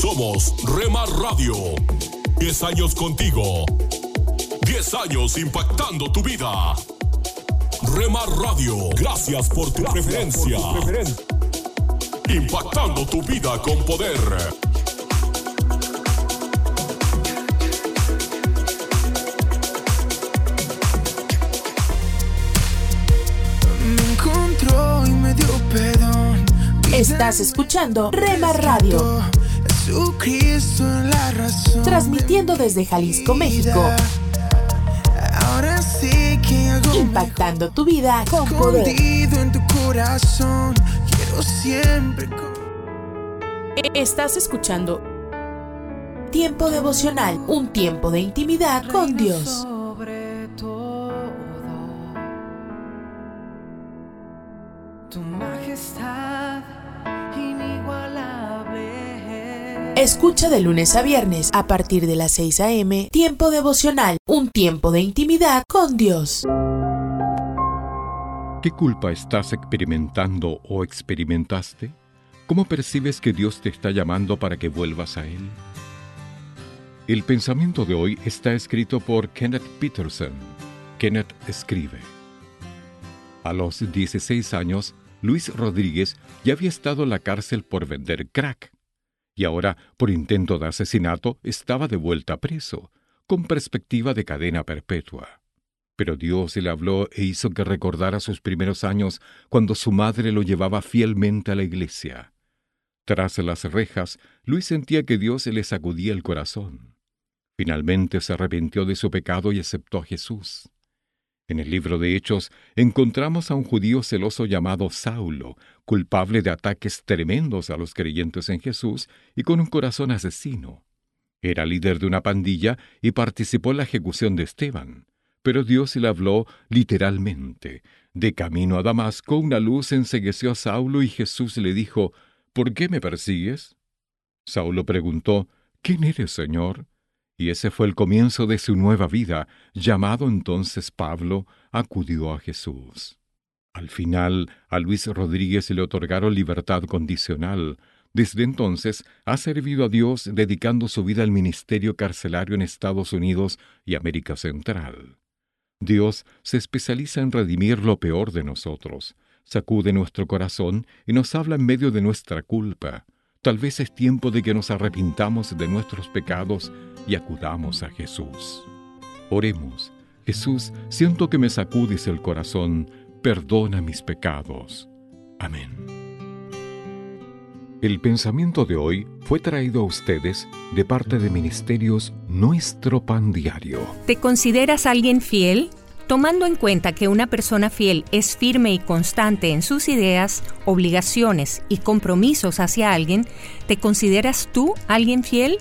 Somos Remar Radio. 10 años contigo. 10 años impactando tu vida. Remar Radio, gracias por tu preferencia. Impactando tu vida con poder. Me encontró y me dio perdón. Estás escuchando Rema Radio. Jesucristo la razón. Transmitiendo desde Jalisco, México. Ahora sí que hago Impactando tu vida con poder. en tu corazón. Quiero siempre. Estás escuchando Tiempo devocional, un tiempo de intimidad con Dios. Escucha de lunes a viernes a partir de las 6 a.m. Tiempo devocional, un tiempo de intimidad con Dios. ¿Qué culpa estás experimentando o experimentaste? ¿Cómo percibes que Dios te está llamando para que vuelvas a Él? El pensamiento de hoy está escrito por Kenneth Peterson. Kenneth escribe. A los 16 años, Luis Rodríguez ya había estado en la cárcel por vender crack. Y ahora, por intento de asesinato, estaba de vuelta preso, con perspectiva de cadena perpetua. Pero Dios le habló e hizo que recordara sus primeros años cuando su madre lo llevaba fielmente a la iglesia. Tras las rejas, Luis sentía que Dios le sacudía el corazón. Finalmente se arrepintió de su pecado y aceptó a Jesús. En el libro de Hechos encontramos a un judío celoso llamado Saulo, culpable de ataques tremendos a los creyentes en Jesús y con un corazón asesino. Era líder de una pandilla y participó en la ejecución de Esteban. Pero Dios le habló literalmente. De camino a Damasco, una luz ensegueció a Saulo y Jesús le dijo, ¿Por qué me persigues? Saulo preguntó, ¿Quién eres, Señor? Y ese fue el comienzo de su nueva vida. Llamado entonces Pablo, acudió a Jesús. Al final, a Luis Rodríguez le otorgaron libertad condicional. Desde entonces ha servido a Dios dedicando su vida al ministerio carcelario en Estados Unidos y América Central. Dios se especializa en redimir lo peor de nosotros, sacude nuestro corazón y nos habla en medio de nuestra culpa. Tal vez es tiempo de que nos arrepintamos de nuestros pecados y acudamos a Jesús. Oremos. Jesús, siento que me sacudes el corazón, perdona mis pecados. Amén. El pensamiento de hoy fue traído a ustedes de parte de Ministerios Nuestro Pan Diario. ¿Te consideras alguien fiel? Tomando en cuenta que una persona fiel es firme y constante en sus ideas, obligaciones y compromisos hacia alguien, ¿te consideras tú alguien fiel?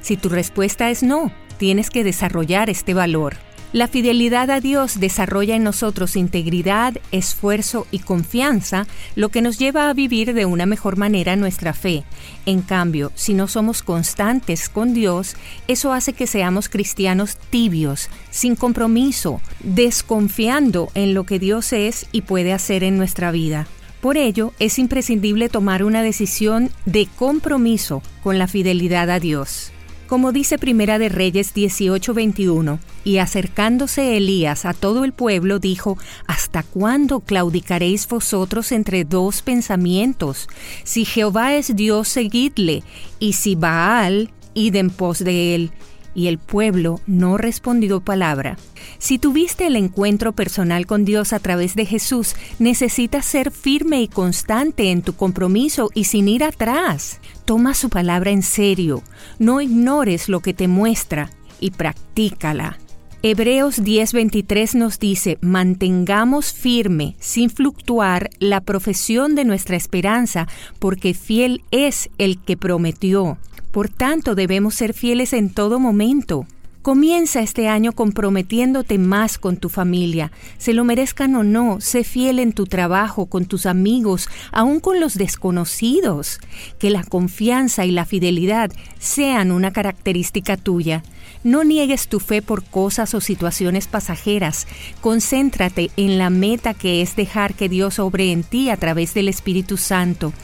Si tu respuesta es no, tienes que desarrollar este valor. La fidelidad a Dios desarrolla en nosotros integridad, esfuerzo y confianza, lo que nos lleva a vivir de una mejor manera nuestra fe. En cambio, si no somos constantes con Dios, eso hace que seamos cristianos tibios, sin compromiso, desconfiando en lo que Dios es y puede hacer en nuestra vida. Por ello, es imprescindible tomar una decisión de compromiso con la fidelidad a Dios. Como dice Primera de Reyes 18:21, y acercándose Elías a todo el pueblo, dijo, ¿Hasta cuándo claudicaréis vosotros entre dos pensamientos? Si Jehová es Dios, seguidle, y si Baal, id en pos de él. Y el pueblo no respondió palabra. Si tuviste el encuentro personal con Dios a través de Jesús, necesitas ser firme y constante en tu compromiso y sin ir atrás. Toma su palabra en serio, no ignores lo que te muestra y practícala. Hebreos 10:23 nos dice, mantengamos firme, sin fluctuar, la profesión de nuestra esperanza, porque fiel es el que prometió. Por tanto, debemos ser fieles en todo momento. Comienza este año comprometiéndote más con tu familia. Se lo merezcan o no, sé fiel en tu trabajo, con tus amigos, aún con los desconocidos. Que la confianza y la fidelidad sean una característica tuya. No niegues tu fe por cosas o situaciones pasajeras. Concéntrate en la meta que es dejar que Dios obre en ti a través del Espíritu Santo.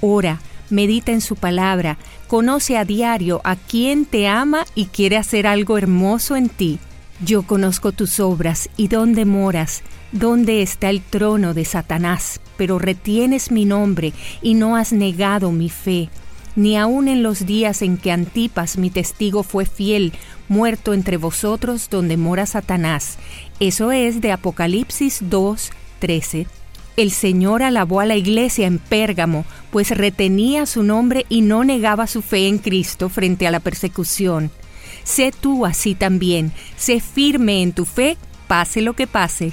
Ora, medita en su palabra, conoce a diario a quien te ama y quiere hacer algo hermoso en ti. Yo conozco tus obras y dónde moras, dónde está el trono de Satanás, pero retienes mi nombre y no has negado mi fe, ni aun en los días en que Antipas mi testigo fue fiel, muerto entre vosotros donde mora Satanás. Eso es de Apocalipsis 2, 13. El Señor alabó a la iglesia en Pérgamo, pues retenía su nombre y no negaba su fe en Cristo frente a la persecución. Sé tú así también, sé firme en tu fe, pase lo que pase.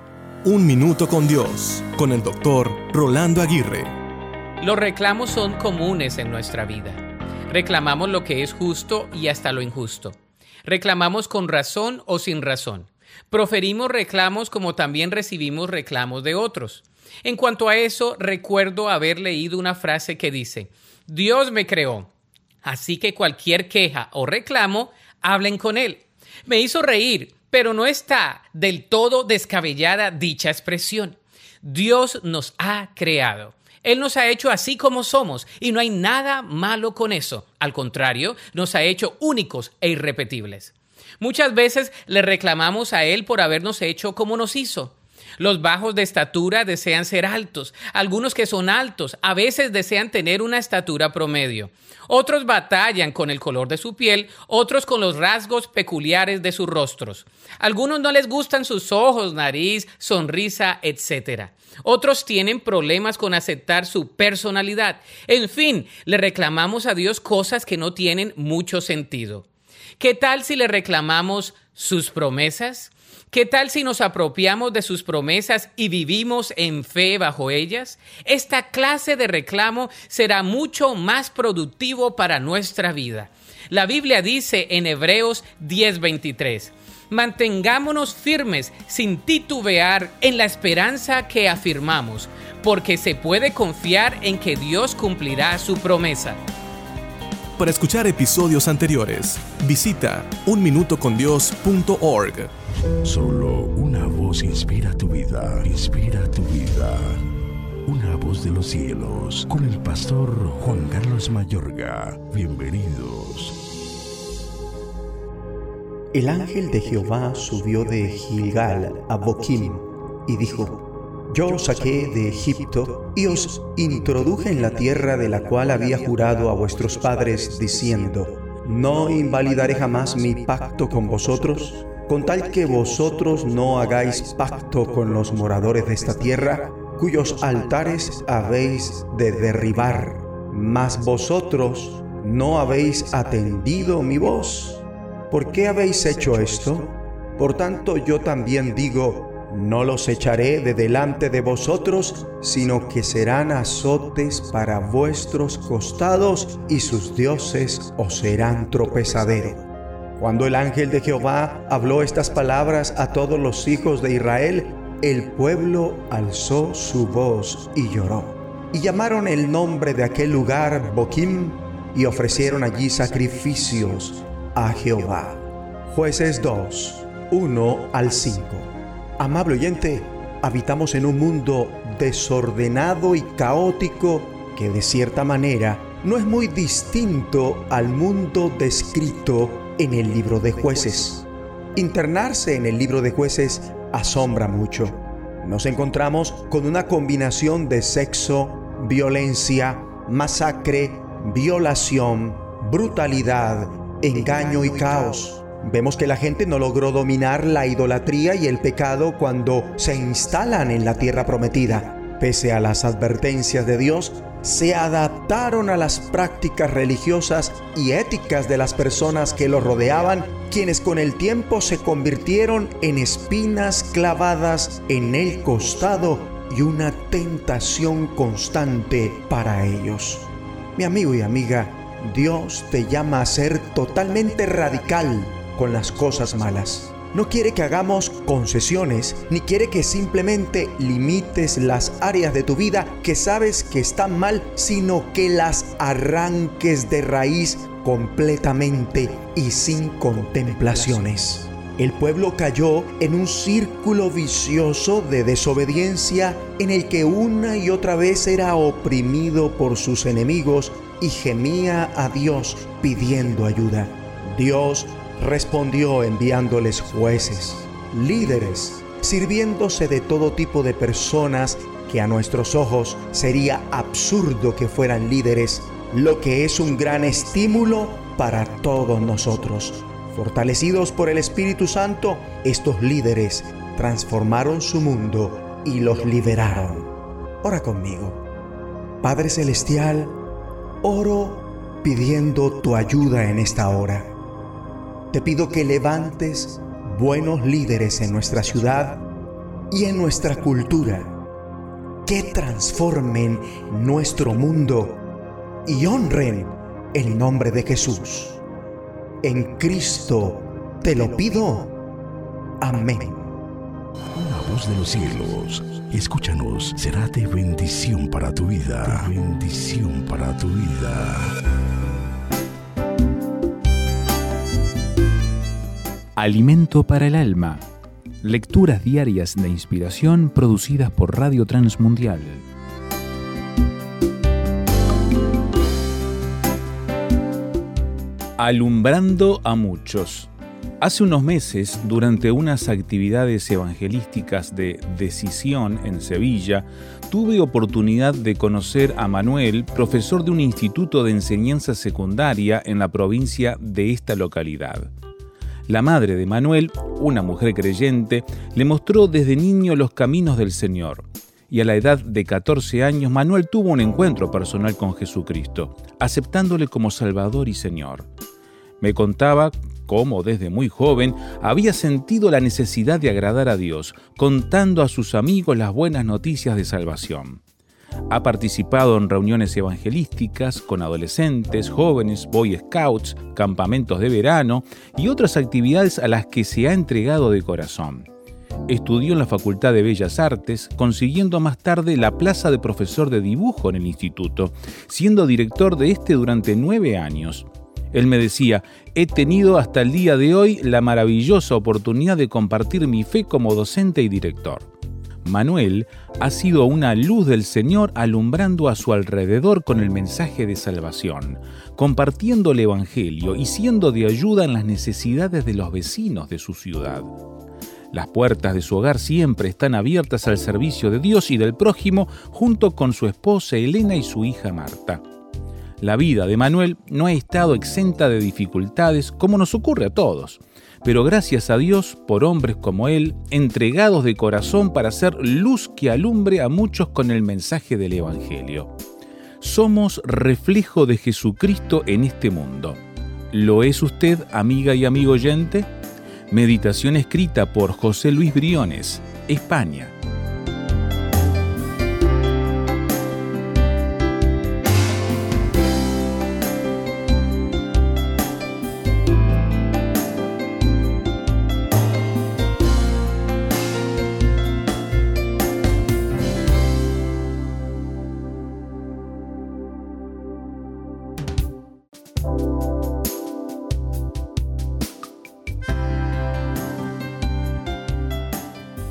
Un Minuto con Dios, con el doctor Rolando Aguirre. Los reclamos son comunes en nuestra vida. Reclamamos lo que es justo y hasta lo injusto. Reclamamos con razón o sin razón. Proferimos reclamos como también recibimos reclamos de otros. En cuanto a eso, recuerdo haber leído una frase que dice, Dios me creó, así que cualquier queja o reclamo, hablen con Él. Me hizo reír pero no está del todo descabellada dicha expresión. Dios nos ha creado. Él nos ha hecho así como somos y no hay nada malo con eso. Al contrario, nos ha hecho únicos e irrepetibles. Muchas veces le reclamamos a Él por habernos hecho como nos hizo. Los bajos de estatura desean ser altos, algunos que son altos a veces desean tener una estatura promedio. Otros batallan con el color de su piel, otros con los rasgos peculiares de sus rostros. Algunos no les gustan sus ojos, nariz, sonrisa, etc. Otros tienen problemas con aceptar su personalidad. En fin, le reclamamos a Dios cosas que no tienen mucho sentido. ¿Qué tal si le reclamamos sus promesas? ¿Qué tal si nos apropiamos de sus promesas y vivimos en fe bajo ellas? Esta clase de reclamo será mucho más productivo para nuestra vida. La Biblia dice en Hebreos 10:23, mantengámonos firmes sin titubear en la esperanza que afirmamos, porque se puede confiar en que Dios cumplirá su promesa. Para escuchar episodios anteriores, visita unminutocondios.org. Solo una voz inspira tu vida, inspira tu vida. Una voz de los cielos, con el pastor Juan Carlos Mayorga. Bienvenidos. El ángel de Jehová subió de Gilgal a Boquim y dijo, yo os saqué de Egipto y os introduje en la tierra de la cual había jurado a vuestros padres, diciendo, no invalidaré jamás mi pacto con vosotros, con tal que vosotros no hagáis pacto con los moradores de esta tierra, cuyos altares habéis de derribar. Mas vosotros no habéis atendido mi voz. ¿Por qué habéis hecho esto? Por tanto yo también digo, no los echaré de delante de vosotros, sino que serán azotes para vuestros costados y sus dioses os serán tropezadero. Cuando el ángel de Jehová habló estas palabras a todos los hijos de Israel, el pueblo alzó su voz y lloró. Y llamaron el nombre de aquel lugar Boquim y ofrecieron allí sacrificios a Jehová. Jueces 2, 1 al 5. Amable oyente, habitamos en un mundo desordenado y caótico que de cierta manera no es muy distinto al mundo descrito en el libro de jueces. Internarse en el libro de jueces asombra mucho. Nos encontramos con una combinación de sexo, violencia, masacre, violación, brutalidad, engaño y caos. Vemos que la gente no logró dominar la idolatría y el pecado cuando se instalan en la tierra prometida. pese a las advertencias de Dios, se adaptaron a las prácticas religiosas y éticas de las personas que lo rodeaban, quienes con el tiempo se convirtieron en espinas clavadas en el costado y una tentación constante para ellos. Mi amigo y amiga, Dios te llama a ser totalmente radical con las cosas malas. No quiere que hagamos concesiones, ni quiere que simplemente limites las áreas de tu vida que sabes que están mal, sino que las arranques de raíz completamente y sin contemplaciones. El pueblo cayó en un círculo vicioso de desobediencia en el que una y otra vez era oprimido por sus enemigos y gemía a Dios pidiendo ayuda. Dios respondió enviándoles jueces, líderes, sirviéndose de todo tipo de personas que a nuestros ojos sería absurdo que fueran líderes, lo que es un gran estímulo para todos nosotros. Fortalecidos por el Espíritu Santo, estos líderes transformaron su mundo y los liberaron. Ora conmigo. Padre Celestial, oro pidiendo tu ayuda en esta hora te pido que levantes buenos líderes en nuestra ciudad y en nuestra cultura, que transformen nuestro mundo y honren el nombre de Jesús. En Cristo te lo pido. Amén. Una voz de los cielos, escúchanos, será de bendición para tu vida. Bendición para tu vida. Alimento para el alma. Lecturas diarias de inspiración producidas por Radio Transmundial. Alumbrando a muchos. Hace unos meses, durante unas actividades evangelísticas de Decisión en Sevilla, tuve oportunidad de conocer a Manuel, profesor de un instituto de enseñanza secundaria en la provincia de esta localidad. La madre de Manuel, una mujer creyente, le mostró desde niño los caminos del Señor. Y a la edad de 14 años, Manuel tuvo un encuentro personal con Jesucristo, aceptándole como Salvador y Señor. Me contaba cómo desde muy joven había sentido la necesidad de agradar a Dios, contando a sus amigos las buenas noticias de salvación. Ha participado en reuniones evangelísticas con adolescentes, jóvenes, boy scouts, campamentos de verano y otras actividades a las que se ha entregado de corazón. Estudió en la Facultad de Bellas Artes, consiguiendo más tarde la plaza de profesor de dibujo en el instituto, siendo director de este durante nueve años. Él me decía, he tenido hasta el día de hoy la maravillosa oportunidad de compartir mi fe como docente y director. Manuel ha sido una luz del Señor alumbrando a su alrededor con el mensaje de salvación, compartiendo el Evangelio y siendo de ayuda en las necesidades de los vecinos de su ciudad. Las puertas de su hogar siempre están abiertas al servicio de Dios y del prójimo junto con su esposa Elena y su hija Marta. La vida de Manuel no ha estado exenta de dificultades como nos ocurre a todos pero gracias a Dios por hombres como él, entregados de corazón para ser luz que alumbre a muchos con el mensaje del Evangelio. Somos reflejo de Jesucristo en este mundo. ¿Lo es usted, amiga y amigo oyente? Meditación escrita por José Luis Briones, España.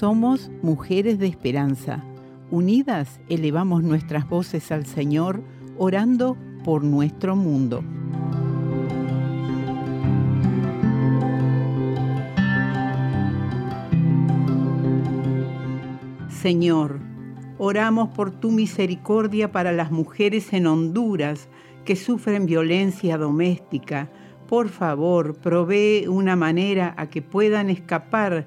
Somos mujeres de esperanza. Unidas elevamos nuestras voces al Señor, orando por nuestro mundo. Señor, oramos por tu misericordia para las mujeres en Honduras que sufren violencia doméstica. Por favor, provee una manera a que puedan escapar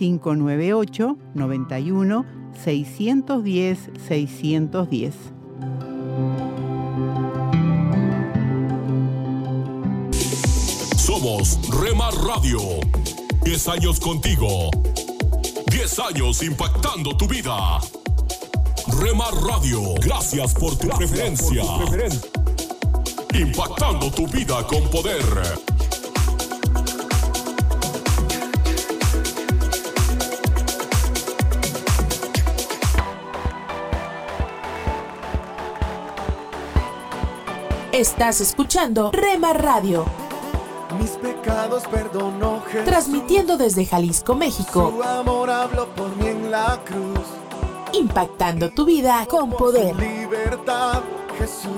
598 91 610 610. Somos Remar Radio. 10 años contigo. 10 años impactando tu vida. Remar Radio, gracias por tu preferencia. Impactando tu vida con poder. Estás escuchando Rema Radio. Mis pecados perdonó Jesús. Transmitiendo desde Jalisco, México. Su amor habló por mí en la cruz. Impactando tu vida con poder. Libertad, Jesús,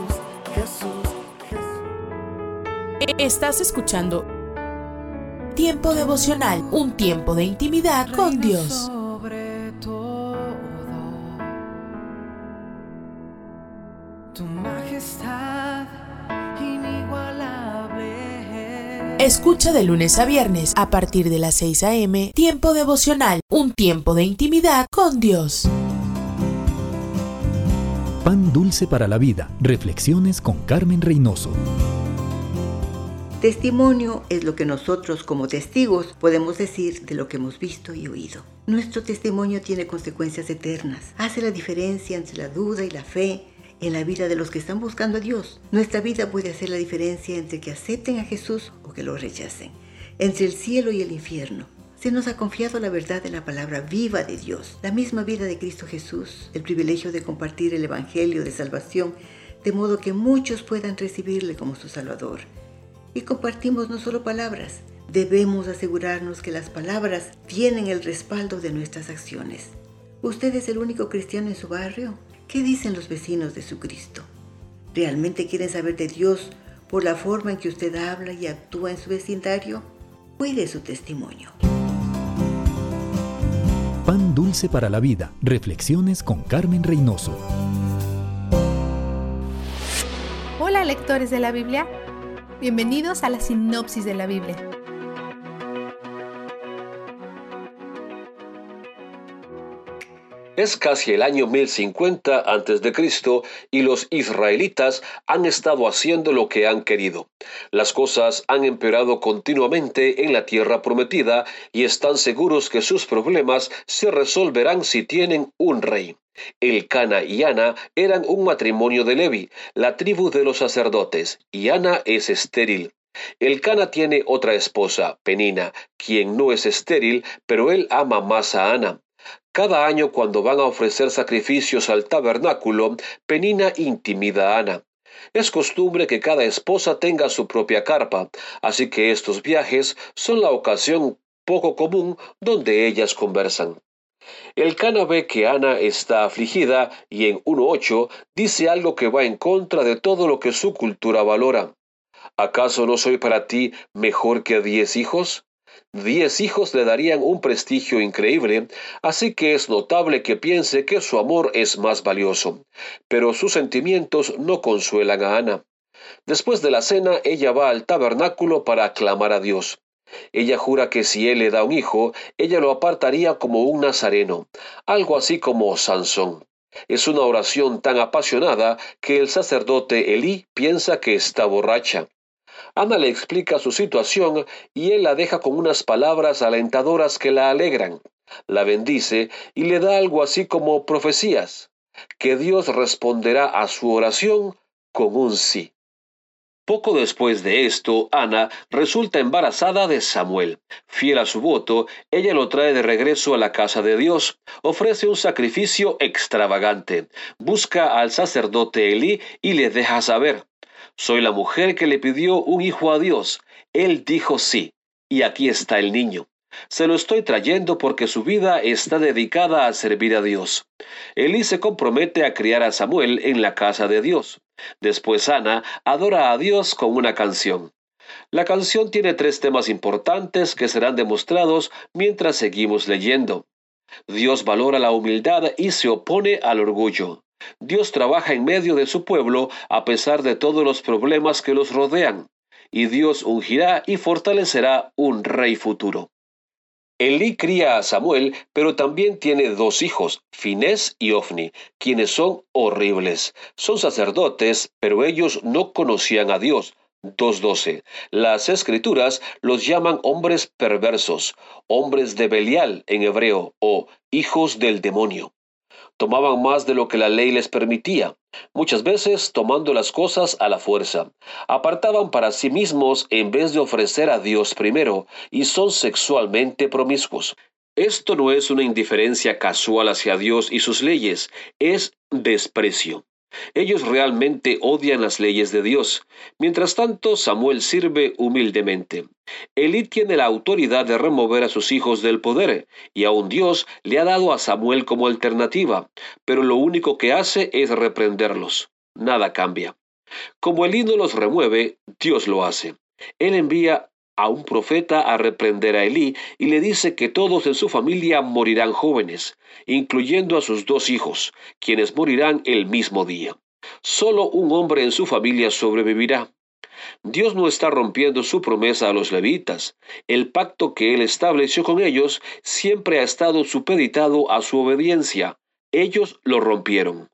Jesús, Jesús. Estás escuchando Tiempo devocional, un tiempo de intimidad con Dios. Escucha de lunes a viernes a partir de las 6 a.m. Tiempo devocional, un tiempo de intimidad con Dios. Pan dulce para la vida. Reflexiones con Carmen Reynoso. Testimonio es lo que nosotros como testigos podemos decir de lo que hemos visto y oído. Nuestro testimonio tiene consecuencias eternas. Hace la diferencia entre la duda y la fe en la vida de los que están buscando a Dios. Nuestra vida puede hacer la diferencia entre que acepten a Jesús o que lo rechacen, entre el cielo y el infierno. Se nos ha confiado la verdad de la palabra viva de Dios, la misma vida de Cristo Jesús, el privilegio de compartir el Evangelio de salvación, de modo que muchos puedan recibirle como su Salvador. Y compartimos no solo palabras, debemos asegurarnos que las palabras tienen el respaldo de nuestras acciones. ¿Usted es el único cristiano en su barrio? ¿Qué dicen los vecinos de su Cristo? ¿Realmente quieren saber de Dios por la forma en que usted habla y actúa en su vecindario? Cuide su testimonio. Pan dulce para la vida. Reflexiones con Carmen Reynoso. Hola lectores de la Biblia. Bienvenidos a la sinopsis de la Biblia. Es casi el año 1050 a.C. y los israelitas han estado haciendo lo que han querido. Las cosas han empeorado continuamente en la tierra prometida y están seguros que sus problemas se resolverán si tienen un rey. El Cana y Ana eran un matrimonio de Levi, la tribu de los sacerdotes, y Ana es estéril. El Cana tiene otra esposa, Penina, quien no es estéril, pero él ama más a Ana. Cada año cuando van a ofrecer sacrificios al tabernáculo, Penina intimida a Ana. Es costumbre que cada esposa tenga su propia carpa, así que estos viajes son la ocasión poco común donde ellas conversan. El Cana ve que Ana está afligida y en 1.8 dice algo que va en contra de todo lo que su cultura valora. ¿Acaso no soy para ti mejor que diez hijos? Diez hijos le darían un prestigio increíble, así que es notable que piense que su amor es más valioso. Pero sus sentimientos no consuelan a Ana. Después de la cena, ella va al tabernáculo para aclamar a Dios. Ella jura que si él le da un hijo, ella lo apartaría como un nazareno, algo así como Sansón. Es una oración tan apasionada que el sacerdote Elí piensa que está borracha. Ana le explica su situación y él la deja con unas palabras alentadoras que la alegran. La bendice y le da algo así como profecías, que Dios responderá a su oración con un sí. Poco después de esto, Ana resulta embarazada de Samuel. Fiel a su voto, ella lo trae de regreso a la casa de Dios, ofrece un sacrificio extravagante, busca al sacerdote Elí y le deja saber, soy la mujer que le pidió un hijo a Dios. Él dijo sí, y aquí está el niño. Se lo estoy trayendo porque su vida está dedicada a servir a Dios. Elí se compromete a criar a Samuel en la casa de Dios. Después Ana adora a Dios con una canción. La canción tiene tres temas importantes que serán demostrados mientras seguimos leyendo. Dios valora la humildad y se opone al orgullo. Dios trabaja en medio de su pueblo a pesar de todos los problemas que los rodean, y Dios ungirá y fortalecerá un rey futuro. Elí cría a Samuel, pero también tiene dos hijos, Finés y Ofni, quienes son horribles. Son sacerdotes, pero ellos no conocían a Dios. 2.12. Las escrituras los llaman hombres perversos, hombres de Belial en hebreo, o hijos del demonio tomaban más de lo que la ley les permitía, muchas veces tomando las cosas a la fuerza. Apartaban para sí mismos en vez de ofrecer a Dios primero, y son sexualmente promiscuos. Esto no es una indiferencia casual hacia Dios y sus leyes, es desprecio. Ellos realmente odian las leyes de Dios. Mientras tanto, Samuel sirve humildemente. Elí tiene la autoridad de remover a sus hijos del poder, y aun Dios le ha dado a Samuel como alternativa, pero lo único que hace es reprenderlos. Nada cambia. Como Elí no los remueve, Dios lo hace. Él envía a un profeta a reprender a Elí y le dice que todos en su familia morirán jóvenes, incluyendo a sus dos hijos, quienes morirán el mismo día. Solo un hombre en su familia sobrevivirá. Dios no está rompiendo su promesa a los levitas. El pacto que él estableció con ellos siempre ha estado supeditado a su obediencia. Ellos lo rompieron.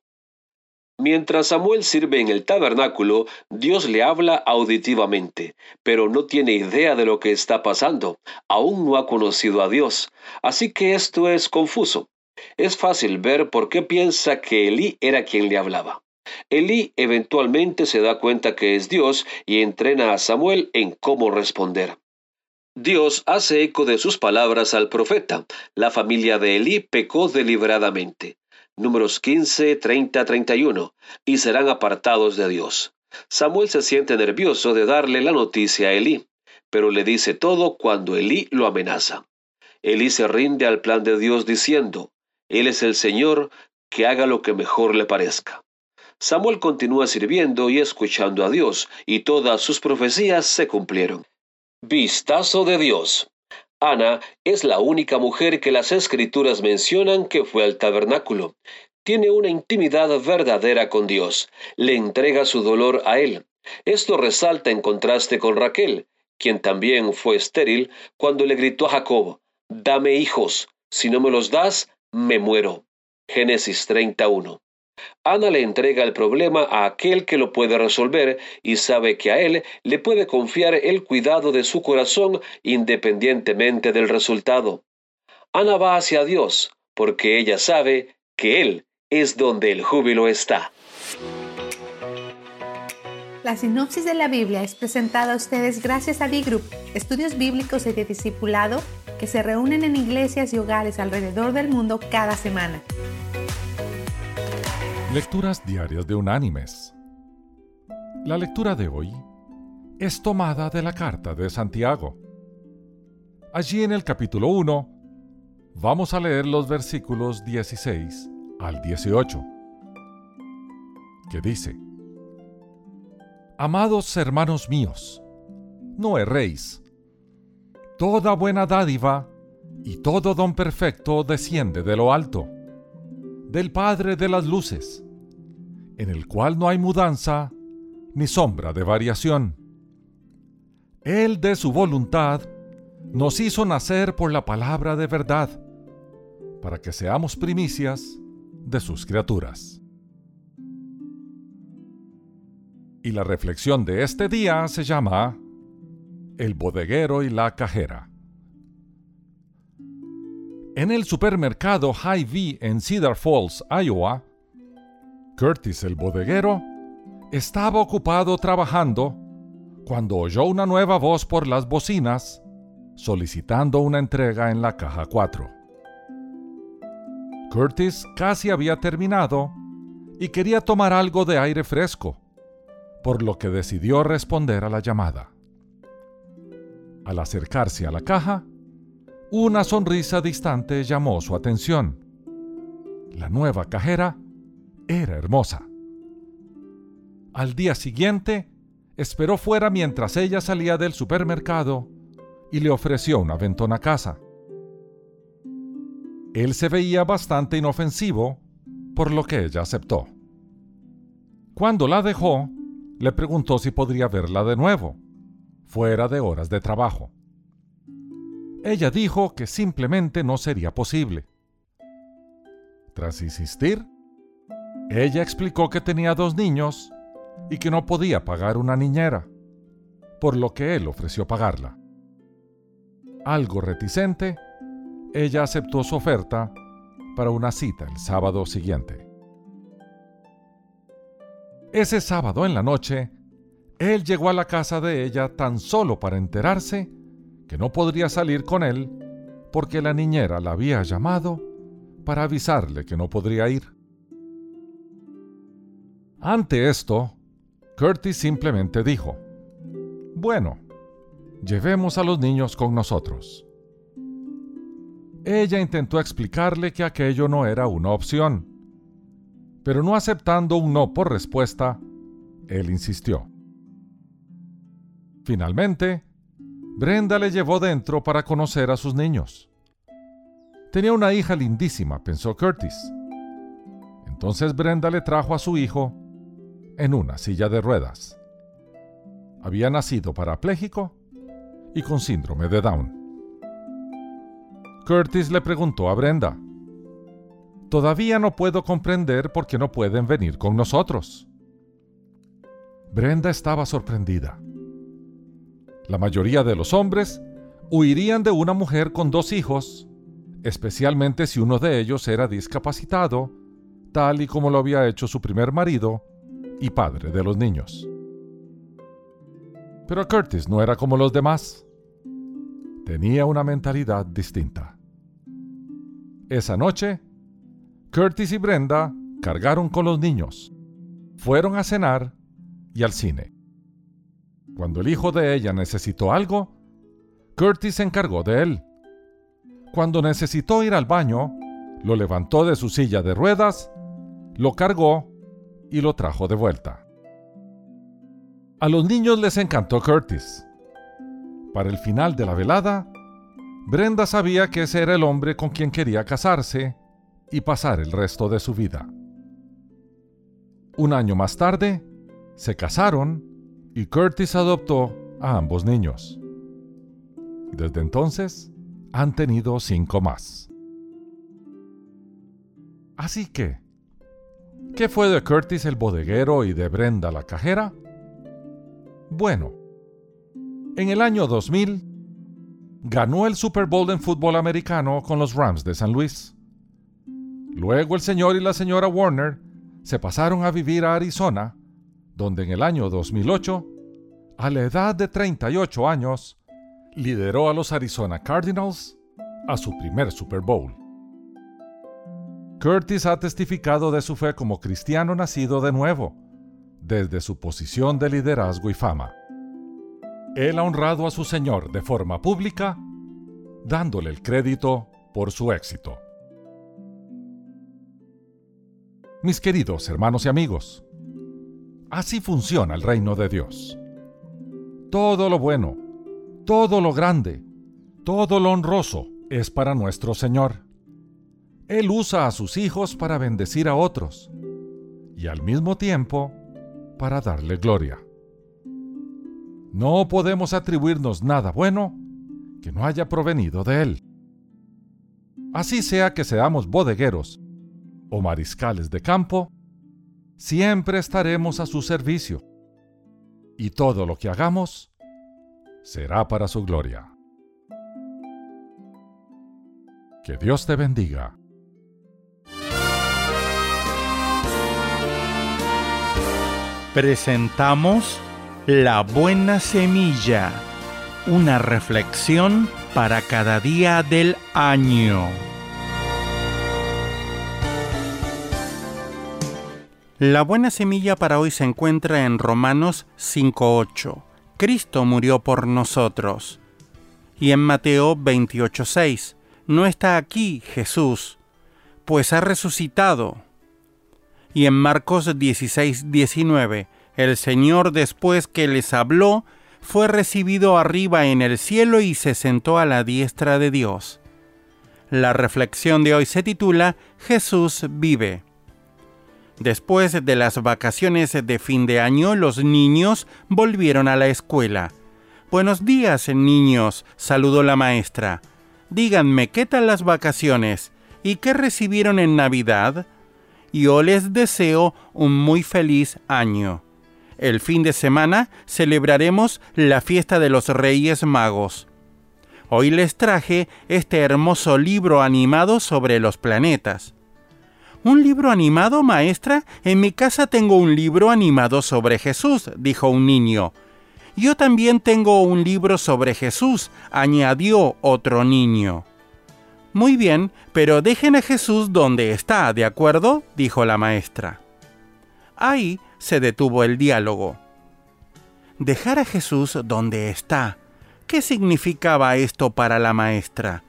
Mientras Samuel sirve en el tabernáculo, Dios le habla auditivamente, pero no tiene idea de lo que está pasando. Aún no ha conocido a Dios. Así que esto es confuso. Es fácil ver por qué piensa que Elí era quien le hablaba. Elí eventualmente se da cuenta que es Dios y entrena a Samuel en cómo responder. Dios hace eco de sus palabras al profeta. La familia de Elí pecó deliberadamente números 15, 30, 31, y serán apartados de Dios. Samuel se siente nervioso de darle la noticia a Elí, pero le dice todo cuando Elí lo amenaza. Elí se rinde al plan de Dios diciendo, Él es el Señor, que haga lo que mejor le parezca. Samuel continúa sirviendo y escuchando a Dios, y todas sus profecías se cumplieron. Vistazo de Dios. Ana es la única mujer que las escrituras mencionan que fue al tabernáculo. Tiene una intimidad verdadera con Dios. Le entrega su dolor a Él. Esto resalta en contraste con Raquel, quien también fue estéril cuando le gritó a Jacob, Dame hijos, si no me los das, me muero. Génesis 31. Ana le entrega el problema a aquel que lo puede resolver y sabe que a él le puede confiar el cuidado de su corazón independientemente del resultado. Ana va hacia Dios porque ella sabe que Él es donde el júbilo está. La sinopsis de la Biblia es presentada a ustedes gracias a D-Group, estudios bíblicos y de discipulado que se reúnen en iglesias y hogares alrededor del mundo cada semana. Lecturas diarias de Unánimes. La lectura de hoy es tomada de la carta de Santiago. Allí en el capítulo 1 vamos a leer los versículos 16 al 18, que dice, Amados hermanos míos, no erréis. Toda buena dádiva y todo don perfecto desciende de lo alto del Padre de las Luces, en el cual no hay mudanza ni sombra de variación. Él de su voluntad nos hizo nacer por la palabra de verdad, para que seamos primicias de sus criaturas. Y la reflexión de este día se llama El bodeguero y la cajera. En el supermercado Hy-Vee en Cedar Falls, Iowa, Curtis el bodeguero estaba ocupado trabajando cuando oyó una nueva voz por las bocinas solicitando una entrega en la caja 4. Curtis casi había terminado y quería tomar algo de aire fresco, por lo que decidió responder a la llamada. Al acercarse a la caja, una sonrisa distante llamó su atención. La nueva cajera era hermosa. Al día siguiente, esperó fuera mientras ella salía del supermercado y le ofreció una ventona casa. Él se veía bastante inofensivo, por lo que ella aceptó. Cuando la dejó, le preguntó si podría verla de nuevo, fuera de horas de trabajo. Ella dijo que simplemente no sería posible. Tras insistir, ella explicó que tenía dos niños y que no podía pagar una niñera, por lo que él ofreció pagarla. Algo reticente, ella aceptó su oferta para una cita el sábado siguiente. Ese sábado en la noche, él llegó a la casa de ella tan solo para enterarse que no podría salir con él porque la niñera la había llamado para avisarle que no podría ir. Ante esto, Curtis simplemente dijo, Bueno, llevemos a los niños con nosotros. Ella intentó explicarle que aquello no era una opción, pero no aceptando un no por respuesta, él insistió. Finalmente, Brenda le llevó dentro para conocer a sus niños. Tenía una hija lindísima, pensó Curtis. Entonces Brenda le trajo a su hijo en una silla de ruedas. Había nacido parapléjico y con síndrome de Down. Curtis le preguntó a Brenda, Todavía no puedo comprender por qué no pueden venir con nosotros. Brenda estaba sorprendida. La mayoría de los hombres huirían de una mujer con dos hijos, especialmente si uno de ellos era discapacitado, tal y como lo había hecho su primer marido y padre de los niños. Pero Curtis no era como los demás. Tenía una mentalidad distinta. Esa noche, Curtis y Brenda cargaron con los niños, fueron a cenar y al cine. Cuando el hijo de ella necesitó algo, Curtis se encargó de él. Cuando necesitó ir al baño, lo levantó de su silla de ruedas, lo cargó y lo trajo de vuelta. A los niños les encantó Curtis. Para el final de la velada, Brenda sabía que ese era el hombre con quien quería casarse y pasar el resto de su vida. Un año más tarde, se casaron y Curtis adoptó a ambos niños. Desde entonces, han tenido cinco más. Así que, ¿qué fue de Curtis el bodeguero y de Brenda la cajera? Bueno, en el año 2000, ganó el Super Bowl en fútbol americano con los Rams de San Luis. Luego el señor y la señora Warner se pasaron a vivir a Arizona, donde en el año 2008, a la edad de 38 años, lideró a los Arizona Cardinals a su primer Super Bowl. Curtis ha testificado de su fe como cristiano nacido de nuevo, desde su posición de liderazgo y fama. Él ha honrado a su Señor de forma pública, dándole el crédito por su éxito. Mis queridos hermanos y amigos, así funciona el reino de Dios. Todo lo bueno, todo lo grande, todo lo honroso es para nuestro Señor. Él usa a sus hijos para bendecir a otros y al mismo tiempo para darle gloria. No podemos atribuirnos nada bueno que no haya provenido de Él. Así sea que seamos bodegueros o mariscales de campo, siempre estaremos a su servicio y todo lo que hagamos será para su gloria. Que Dios te bendiga. Presentamos La Buena Semilla, una reflexión para cada día del año. La buena semilla para hoy se encuentra en Romanos 5.8. Cristo murió por nosotros. Y en Mateo 28.6. No está aquí Jesús, pues ha resucitado. Y en Marcos 16.19. El Señor después que les habló, fue recibido arriba en el cielo y se sentó a la diestra de Dios. La reflexión de hoy se titula Jesús vive. Después de las vacaciones de fin de año, los niños volvieron a la escuela. Buenos días, niños, saludó la maestra. Díganme, ¿qué tal las vacaciones? ¿Y qué recibieron en Navidad? Yo les deseo un muy feliz año. El fin de semana celebraremos la fiesta de los Reyes Magos. Hoy les traje este hermoso libro animado sobre los planetas. ¿Un libro animado, maestra? En mi casa tengo un libro animado sobre Jesús, dijo un niño. Yo también tengo un libro sobre Jesús, añadió otro niño. Muy bien, pero dejen a Jesús donde está, ¿de acuerdo? dijo la maestra. Ahí se detuvo el diálogo. Dejar a Jesús donde está. ¿Qué significaba esto para la maestra?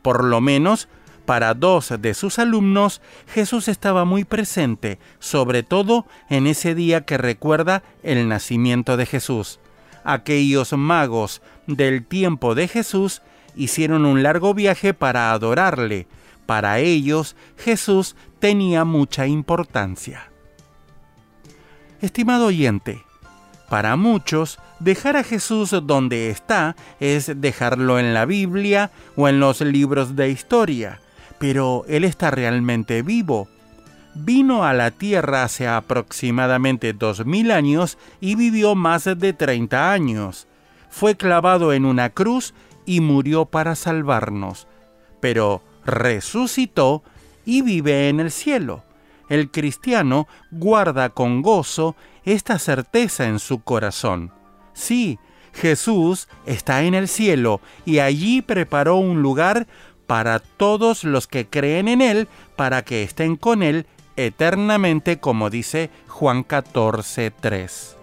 Por lo menos para dos de sus alumnos, Jesús estaba muy presente, sobre todo en ese día que recuerda el nacimiento de Jesús. Aquellos magos del tiempo de Jesús hicieron un largo viaje para adorarle. Para ellos, Jesús tenía mucha importancia. Estimado oyente, para muchos, dejar a Jesús donde está es dejarlo en la Biblia o en los libros de historia pero Él está realmente vivo. Vino a la tierra hace aproximadamente dos mil años y vivió más de 30 años. Fue clavado en una cruz y murió para salvarnos, pero resucitó y vive en el cielo. El cristiano guarda con gozo esta certeza en su corazón. Sí, Jesús está en el cielo y allí preparó un lugar para todos los que creen en Él, para que estén con Él eternamente, como dice Juan 14, 3.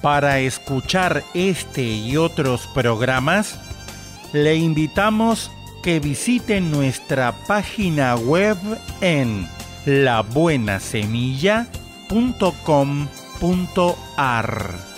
Para escuchar este y otros programas, le invitamos que visite nuestra página web en labuenasemilla.com.ar.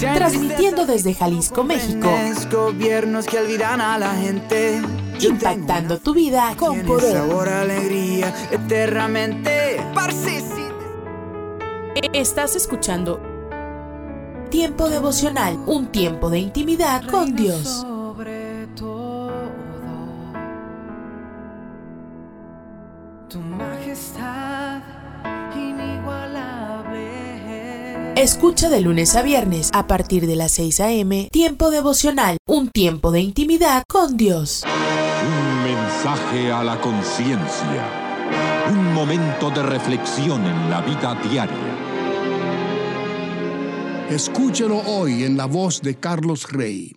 Transmitiendo desde Jalisco, México. Gobiernos que olvidan a la gente. Impactando tu vida con poder. Sabor, alegría, eternamente. Estás escuchando Tiempo devocional, un tiempo de intimidad con Dios. Escucha de lunes a viernes a partir de las 6 a.m. Tiempo devocional, un tiempo de intimidad con Dios. Un mensaje a la conciencia. Un momento de reflexión en la vida diaria. Escúchelo hoy en la voz de Carlos Rey.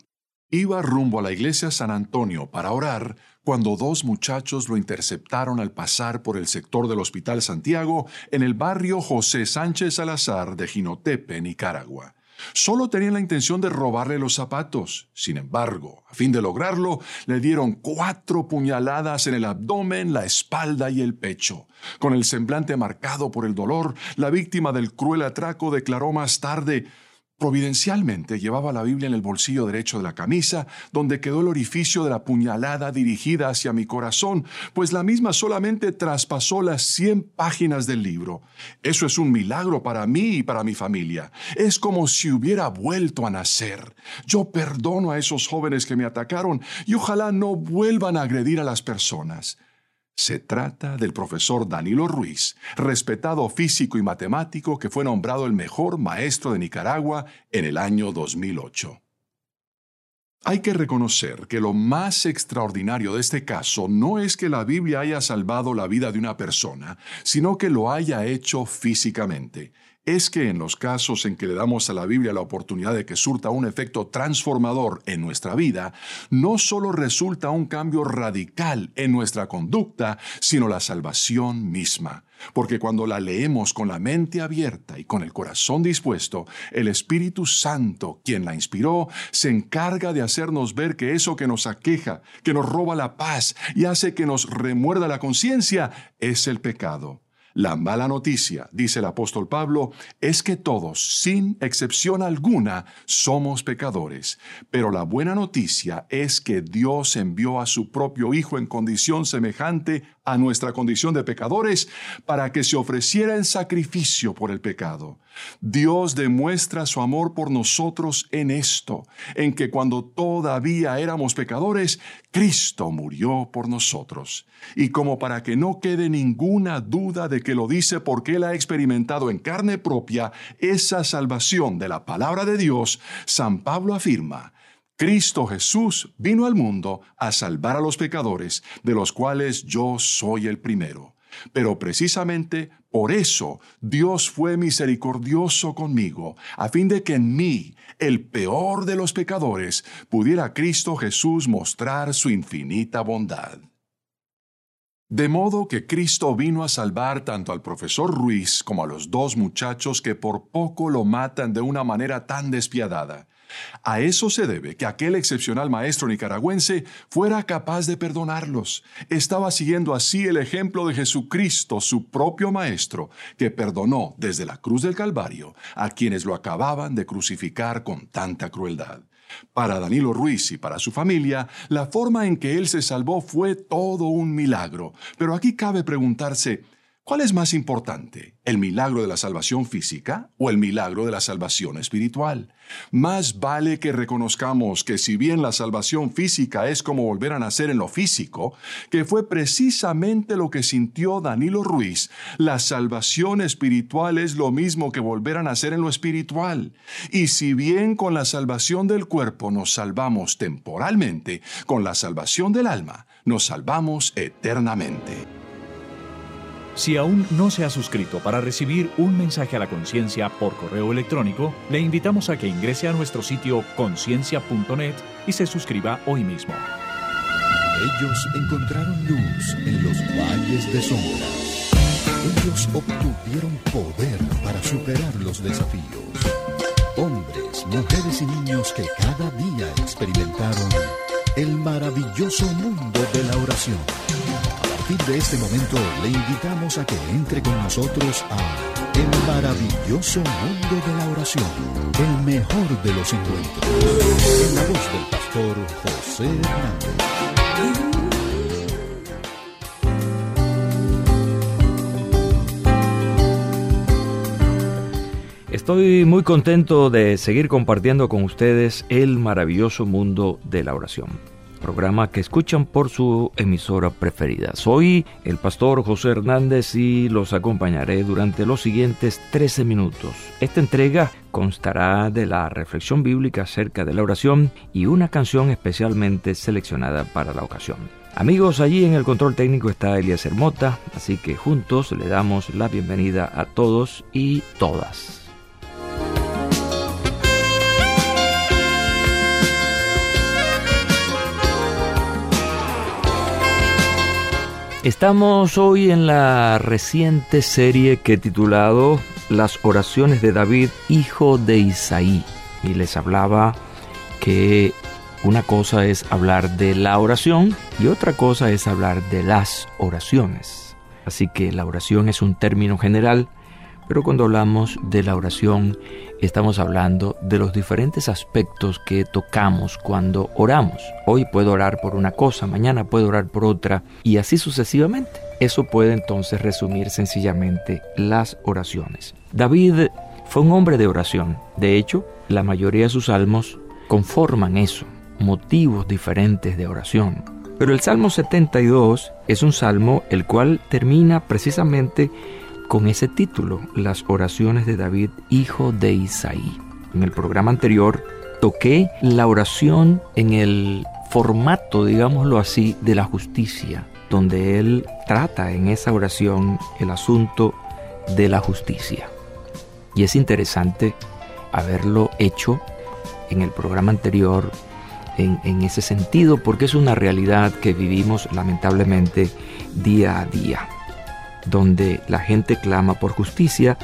Iba rumbo a la iglesia San Antonio para orar cuando dos muchachos lo interceptaron al pasar por el sector del Hospital Santiago en el barrio José Sánchez Salazar de Jinotepe, Nicaragua. Solo tenían la intención de robarle los zapatos. Sin embargo, a fin de lograrlo, le dieron cuatro puñaladas en el abdomen, la espalda y el pecho. Con el semblante marcado por el dolor, la víctima del cruel atraco declaró más tarde Providencialmente llevaba la Biblia en el bolsillo derecho de la camisa, donde quedó el orificio de la puñalada dirigida hacia mi corazón, pues la misma solamente traspasó las 100 páginas del libro. Eso es un milagro para mí y para mi familia. Es como si hubiera vuelto a nacer. Yo perdono a esos jóvenes que me atacaron y ojalá no vuelvan a agredir a las personas. Se trata del profesor Danilo Ruiz, respetado físico y matemático que fue nombrado el mejor maestro de Nicaragua en el año 2008. Hay que reconocer que lo más extraordinario de este caso no es que la Biblia haya salvado la vida de una persona, sino que lo haya hecho físicamente es que en los casos en que le damos a la Biblia la oportunidad de que surta un efecto transformador en nuestra vida, no solo resulta un cambio radical en nuestra conducta, sino la salvación misma. Porque cuando la leemos con la mente abierta y con el corazón dispuesto, el Espíritu Santo, quien la inspiró, se encarga de hacernos ver que eso que nos aqueja, que nos roba la paz y hace que nos remuerda la conciencia, es el pecado. La mala noticia, dice el apóstol Pablo, es que todos, sin excepción alguna, somos pecadores. Pero la buena noticia es que Dios envió a su propio Hijo en condición semejante a nuestra condición de pecadores para que se ofreciera en sacrificio por el pecado. Dios demuestra su amor por nosotros en esto, en que cuando todavía éramos pecadores, Cristo murió por nosotros. Y como para que no quede ninguna duda de que lo dice porque Él ha experimentado en carne propia esa salvación de la palabra de Dios, San Pablo afirma, Cristo Jesús vino al mundo a salvar a los pecadores, de los cuales yo soy el primero. Pero precisamente por eso Dios fue misericordioso conmigo, a fin de que en mí, el peor de los pecadores, pudiera Cristo Jesús mostrar su infinita bondad. De modo que Cristo vino a salvar tanto al profesor Ruiz como a los dos muchachos que por poco lo matan de una manera tan despiadada. A eso se debe que aquel excepcional maestro nicaragüense fuera capaz de perdonarlos. Estaba siguiendo así el ejemplo de Jesucristo, su propio maestro, que perdonó desde la cruz del Calvario a quienes lo acababan de crucificar con tanta crueldad. Para Danilo Ruiz y para su familia, la forma en que él se salvó fue todo un milagro. Pero aquí cabe preguntarse, ¿Cuál es más importante, el milagro de la salvación física o el milagro de la salvación espiritual? Más vale que reconozcamos que si bien la salvación física es como volver a nacer en lo físico, que fue precisamente lo que sintió Danilo Ruiz, la salvación espiritual es lo mismo que volver a nacer en lo espiritual. Y si bien con la salvación del cuerpo nos salvamos temporalmente, con la salvación del alma nos salvamos eternamente. Si aún no se ha suscrito para recibir un mensaje a la conciencia por correo electrónico, le invitamos a que ingrese a nuestro sitio conciencia.net y se suscriba hoy mismo. Ellos encontraron luz en los valles de sombras. Ellos obtuvieron poder para superar los desafíos. Hombres, mujeres y niños que cada día experimentaron el maravilloso mundo de la oración de este momento le invitamos a que entre con nosotros a El maravilloso mundo de la oración, el mejor de los encuentros, en la voz del pastor José Hernández. Estoy muy contento de seguir compartiendo con ustedes el maravilloso mundo de la oración programa que escuchan por su emisora preferida. Soy el pastor José Hernández y los acompañaré durante los siguientes 13 minutos. Esta entrega constará de la reflexión bíblica acerca de la oración y una canción especialmente seleccionada para la ocasión. Amigos, allí en el control técnico está Elías Hermota, así que juntos le damos la bienvenida a todos y todas. Estamos hoy en la reciente serie que he titulado Las oraciones de David, hijo de Isaí. Y les hablaba que una cosa es hablar de la oración y otra cosa es hablar de las oraciones. Así que la oración es un término general, pero cuando hablamos de la oración estamos hablando de los diferentes aspectos que tocamos cuando oramos. Hoy puedo orar por una cosa, mañana puedo orar por otra y así sucesivamente. Eso puede entonces resumir sencillamente las oraciones. David fue un hombre de oración. De hecho, la mayoría de sus salmos conforman eso, motivos diferentes de oración. Pero el Salmo 72 es un salmo el cual termina precisamente con ese título, Las oraciones de David, hijo de Isaí. En el programa anterior toqué la oración en el formato, digámoslo así, de la justicia, donde él trata en esa oración el asunto de la justicia. Y es interesante haberlo hecho en el programa anterior en, en, ese sentido porque es una realidad que vivimos lamentablemente día a día donde la gente clama por justicia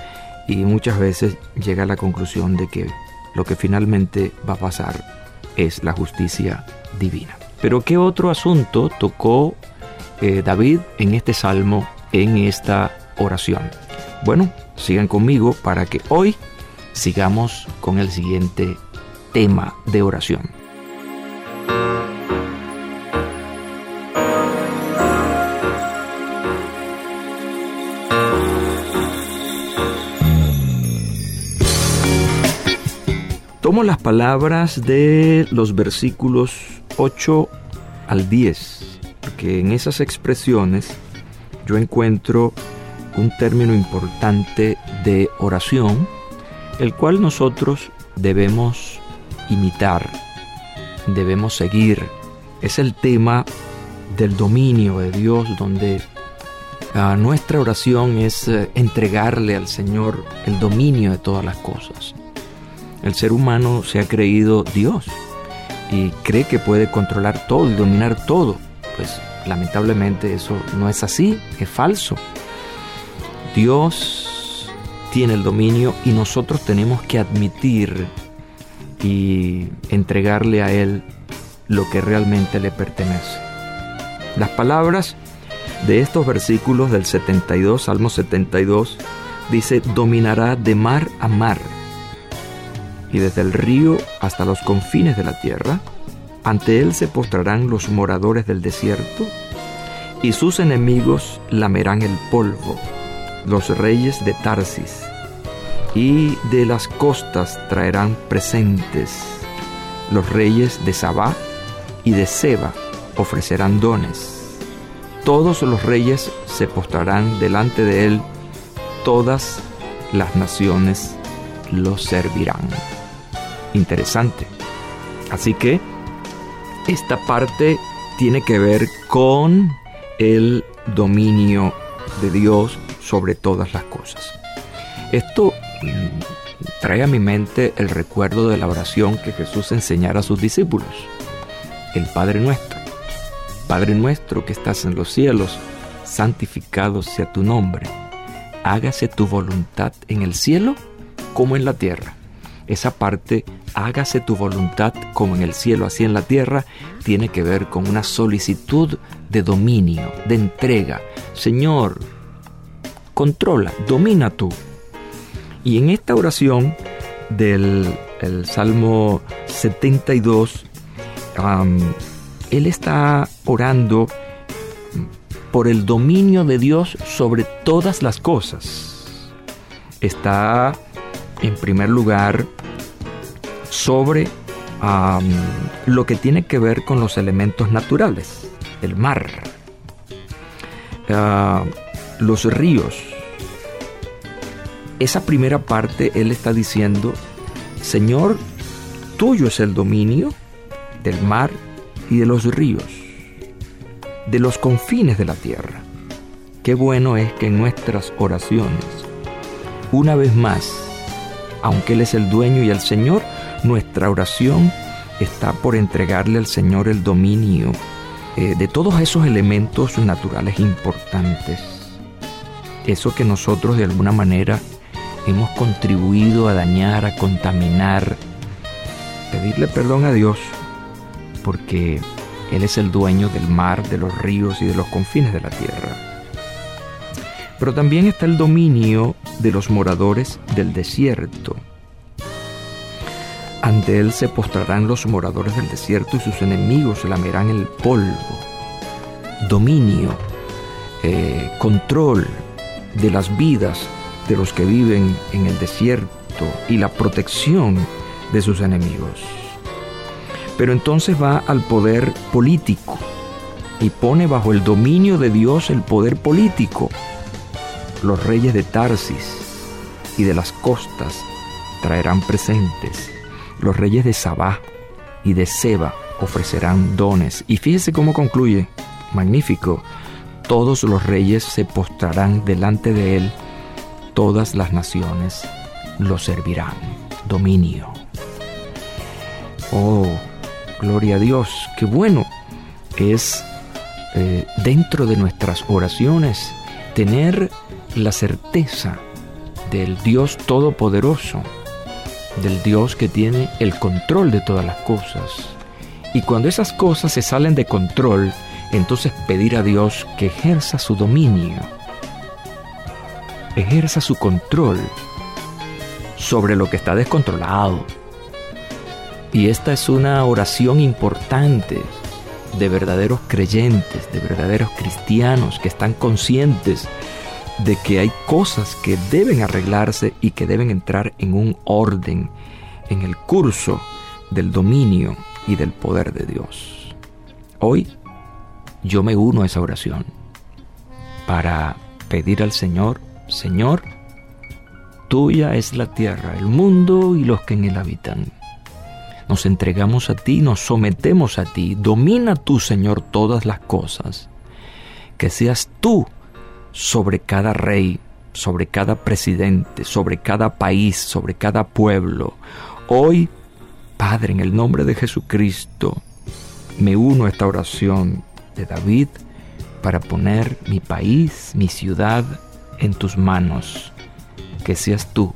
y muchas veces llega a la conclusión de que lo que finalmente va a pasar es la justicia divina. Pero ¿qué otro asunto tocó eh, David en este salmo, en esta oración? Bueno, sigan conmigo para que hoy sigamos con el siguiente tema de oración. Tomo las palabras de los versículos 8 al 10, porque en esas expresiones yo encuentro un término importante de oración, el cual nosotros debemos imitar, debemos seguir. Es el tema del dominio de Dios, donde ah, nuestra oración es eh, entregarle al Señor el dominio de todas las cosas. El ser humano se ha creído Dios y cree que puede controlar todo y dominar todo. Pues lamentablemente eso no es así, es falso. Dios tiene el dominio y nosotros tenemos que admitir y entregarle a Él lo que realmente le pertenece. Las palabras de estos versículos del 72, Salmo 72, dice, dominará de mar a mar y desde el río hasta los confines de la tierra. Ante él se postrarán los moradores del desierto, y sus enemigos lamerán el polvo, los reyes de Tarsis, y de las costas traerán presentes, los reyes de Sabá y de Seba ofrecerán dones. Todos los reyes se postrarán delante de él, todas las naciones lo servirán interesante. Así que esta parte tiene que ver con el dominio de Dios sobre todas las cosas. Esto mm, trae a mi mente el recuerdo de la oración que Jesús enseñara a sus discípulos. El Padre nuestro. Padre nuestro que estás en los cielos, santificado sea tu nombre. Hágase tu voluntad en el cielo como en la tierra esa parte, hágase tu voluntad como en el cielo, así en la tierra, tiene que ver con una solicitud de dominio, de entrega. Señor, controla, domina tú. Y en esta oración del Salmo 72, él está orando por el dominio de Dios sobre todas las cosas. Está, en primer lugar, sobre lo que tiene que ver con los elementos naturales, el mar, ah, los ríos. Esa primera parte él está diciendo, Señor, tuyo es el dominio del mar y de los ríos, de los confines de la tierra. Qué bueno es que en nuestras oraciones, una vez más, aunque Él es el dueño y el Señor, nuestra oración está por entregarle al Señor el dominio eh, de todos esos elementos naturales importantes, eso que nosotros de alguna manera hemos contribuido a dañar, a contaminar, pedirle perdón a Dios, porque Él es el dueño del mar, de los ríos y de los confines de la tierra. Pero también está el dominio de los moradores del desierto. Ante Él se postrarán los moradores del desierto y sus enemigos lamerán el polvo. Dominio, eh, control de las vidas de los que viven en el desierto y la protección de sus enemigos. Pero entonces va al poder político y pone bajo el dominio de Dios el poder político. Los reyes de Tarsis y de las costas traerán presentes. Los reyes de Sabá y de Seba ofrecerán dones. Y fíjese cómo concluye. Magnífico. Todos los reyes se postrarán delante de él. Todas las naciones lo servirán. Dominio. Oh, gloria a Dios. Qué bueno es eh, dentro de nuestras oraciones tener la certeza del Dios Todopoderoso, del Dios que tiene el control de todas las cosas. Y cuando esas cosas se salen de control, entonces pedir a Dios que ejerza su dominio, ejerza su control sobre lo que está descontrolado. Y esta es una oración importante de verdaderos creyentes, de verdaderos cristianos que están conscientes de que hay cosas que deben arreglarse y que deben entrar en un orden, en el curso del dominio y del poder de Dios. Hoy yo me uno a esa oración para pedir al Señor, Señor, tuya es la tierra, el mundo y los que en él habitan. Nos entregamos a ti, nos sometemos a ti, domina tú, Señor, todas las cosas. Que seas tú sobre cada rey, sobre cada presidente, sobre cada país, sobre cada pueblo. Hoy, Padre, en el nombre de Jesucristo, me uno a esta oración de David para poner mi país, mi ciudad en tus manos. Que seas tú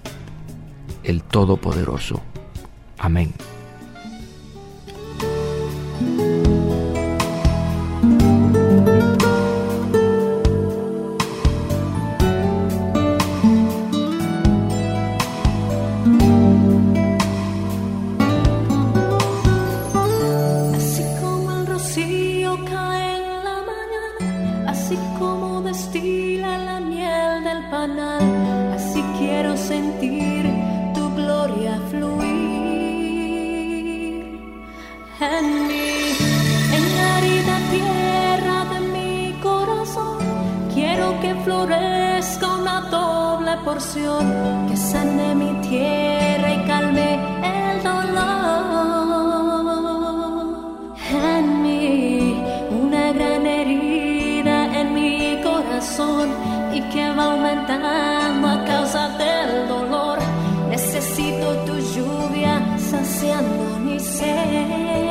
el Todopoderoso. Amén. Florezca una doble porción, que sane mi tierra y calme el dolor. En mí, una gran herida en mi corazón y que va aumentando a causa del dolor. Necesito tu lluvia saciando mi sed.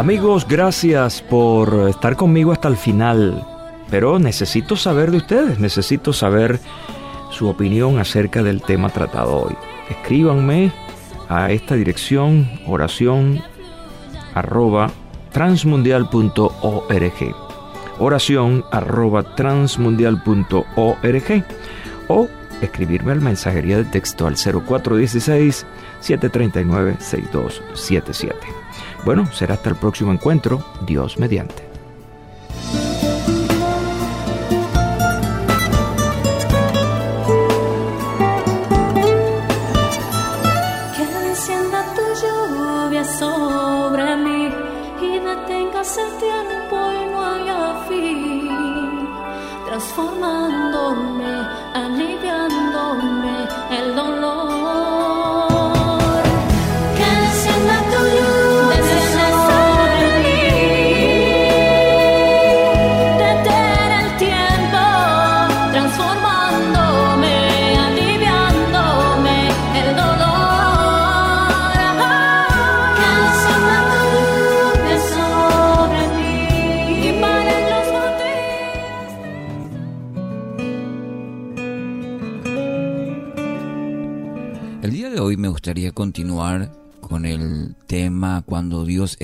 Amigos, gracias por estar conmigo hasta el final. Pero necesito saber de ustedes, necesito saber su opinión acerca del tema tratado hoy. Escríbanme a esta dirección oración arroba transmundial.org oración arroba transmundial.org o escribirme al mensajería de texto al 0416 739 6277. Bueno, será hasta el próximo encuentro, Dios mediante.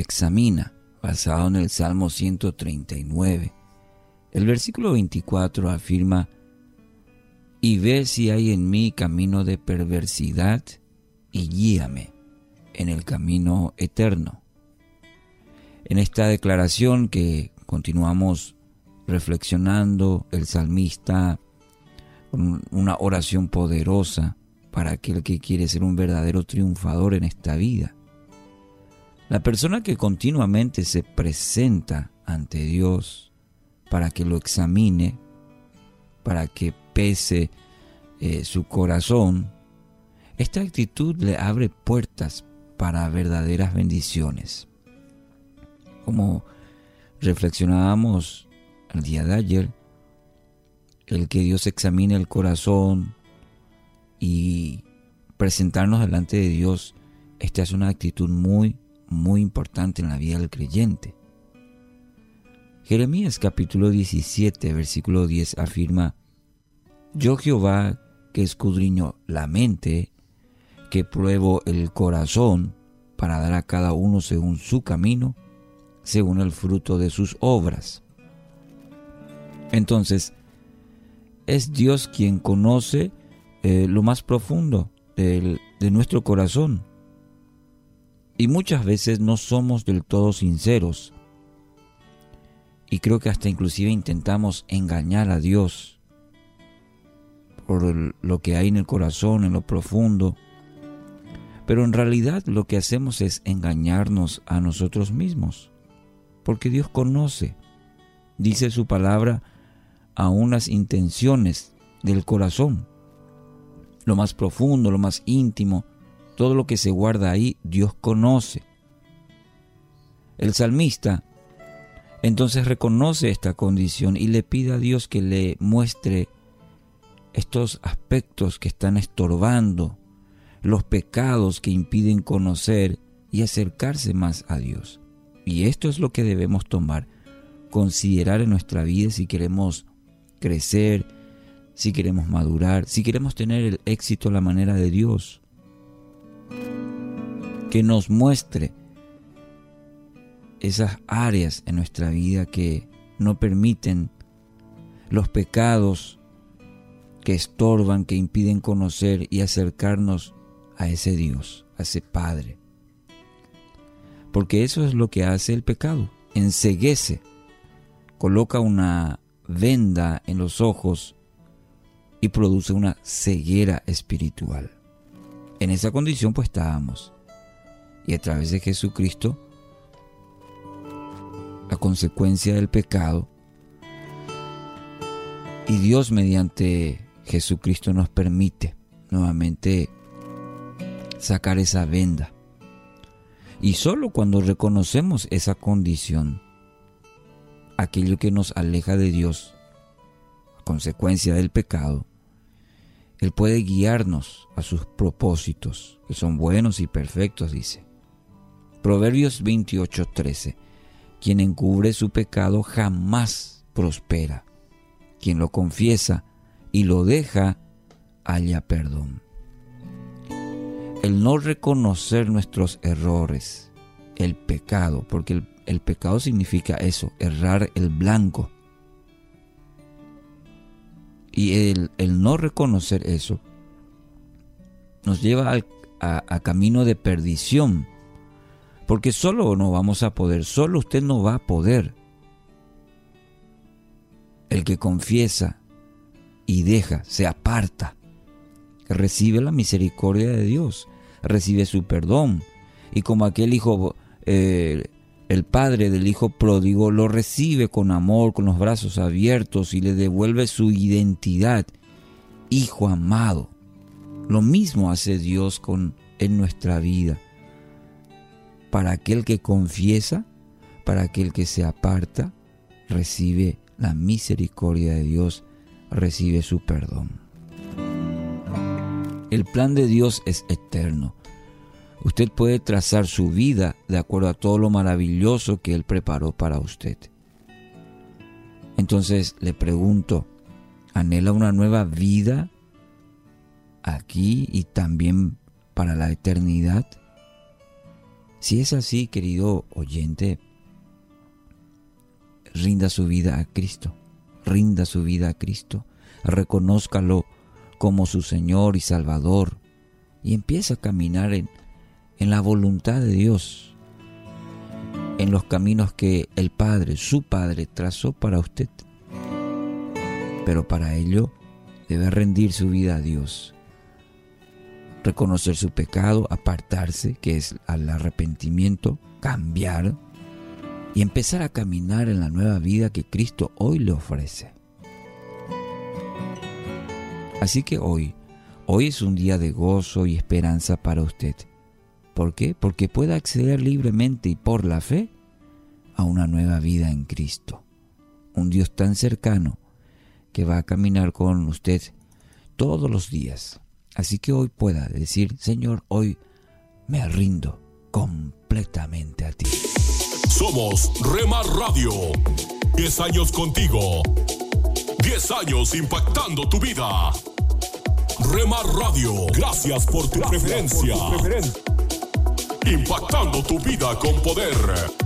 Examina, basado en el Salmo 139. El versículo 24 afirma, y ve si hay en mí camino de perversidad y guíame en el camino eterno. En esta declaración que continuamos reflexionando, el salmista, con una oración poderosa, para aquel que quiere ser un verdadero triunfador en esta vida. La persona que continuamente se presenta ante Dios para que lo examine, para que pese eh, su corazón, esta actitud le abre puertas para verdaderas bendiciones. Como reflexionábamos el día de ayer, el que Dios examine el corazón, y presentarnos delante de Dios, esta es una actitud muy, muy importante en la vida del creyente. Jeremías capítulo 17, versículo 10 afirma, Yo Jehová que escudriño la mente, que pruebo el corazón para dar a cada uno según su camino, según el fruto de sus obras. Entonces, es Dios quien conoce eh, lo más profundo de nuestro corazón. Y muchas veces no somos del todo sinceros. Y creo que hasta inclusive intentamos engañar a Dios por lo que hay en el corazón, en lo profundo. Pero en realidad lo que hacemos es engañarnos a nosotros mismos. Porque Dios conoce, dice su palabra, a unas intenciones del corazón lo más profundo, lo más íntimo, todo lo que se guarda ahí, Dios conoce. El salmista entonces reconoce esta condición y le pide a Dios que le muestre estos aspectos que están estorbando, los pecados que impiden conocer y acercarse más a Dios. Y esto es lo que debemos tomar, considerar en nuestra vida si queremos crecer, si queremos madurar, si queremos tener el éxito a la manera de Dios. Que nos muestre esas áreas en nuestra vida que no permiten los pecados que estorban, que impiden conocer y acercarnos a ese Dios, a ese Padre. Porque eso es lo que hace el pecado, enseguece, coloca una venda en los ojos y produce una ceguera espiritual. En esa condición pues estábamos. Y a través de Jesucristo, la consecuencia del pecado, y Dios mediante Jesucristo nos permite nuevamente sacar esa venda. Y solo cuando reconocemos esa condición, aquello que nos aleja de Dios, consecuencia del pecado, Él puede guiarnos a sus propósitos, que son buenos y perfectos, dice. Proverbios 28:13. Quien encubre su pecado jamás prospera. Quien lo confiesa y lo deja, halla perdón. El no reconocer nuestros errores, el pecado, porque el, el pecado significa eso, errar el blanco. Y el, el no reconocer eso nos lleva al, a, a camino de perdición. Porque solo no vamos a poder, solo usted no va a poder. El que confiesa y deja, se aparta, recibe la misericordia de Dios, recibe su perdón. Y como aquel hijo, eh, el padre del hijo pródigo, lo recibe con amor, con los brazos abiertos y le devuelve su identidad, hijo amado. Lo mismo hace Dios con, en nuestra vida. Para aquel que confiesa, para aquel que se aparta, recibe la misericordia de Dios, recibe su perdón. El plan de Dios es eterno. Usted puede trazar su vida de acuerdo a todo lo maravilloso que Él preparó para usted. Entonces le pregunto, ¿anhela una nueva vida aquí y también para la eternidad? Si es así, querido oyente, rinda su vida a Cristo, rinda su vida a Cristo, reconózcalo como su Señor y Salvador y empieza a caminar en, en la voluntad de Dios, en los caminos que el Padre, su Padre, trazó para usted. Pero para ello debe rendir su vida a Dios, reconocer su pecado, apartarse, que es al arrepentimiento, cambiar y empezar a caminar en la nueva vida que Cristo hoy le ofrece. Así que hoy, hoy es un día de gozo y esperanza para usted. ¿Por qué? Porque puede acceder libremente y por la fe a una nueva vida en Cristo. Un Dios tan cercano que va a caminar con usted todos los días. Así que hoy pueda decir, Señor, hoy me rindo completamente a ti. Somos Rema Radio. 10 años contigo. 10 años impactando tu vida. Rema Radio, gracias por tu preferencia. Impactando tu vida con poder.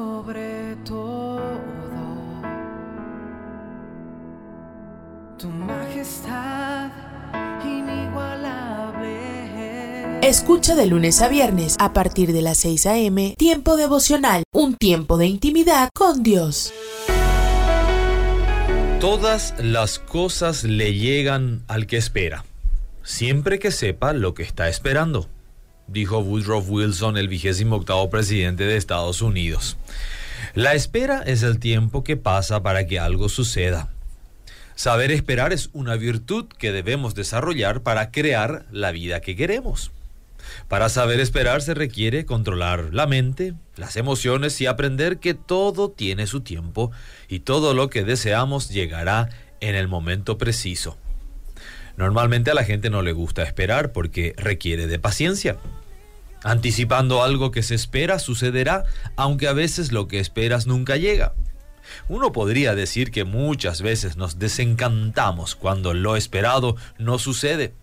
Escucha de lunes a viernes a partir de las 6 a.m. Tiempo devocional, un tiempo de intimidad con Dios. Todas las cosas le llegan al que espera, siempre que sepa lo que está esperando, dijo Woodrow Wilson, el vigésimo octavo presidente de Estados Unidos. La espera es el tiempo que pasa para que algo suceda. Saber esperar es una virtud que debemos desarrollar para crear la vida que queremos. Para saber esperar se requiere controlar la mente, las emociones y aprender que todo tiene su tiempo y todo lo que deseamos llegará en el momento preciso. Normalmente a la gente no le gusta esperar porque requiere de paciencia. Anticipando algo que se espera sucederá, aunque a veces lo que esperas nunca llega. Uno podría decir que muchas veces nos desencantamos cuando lo esperado no sucede.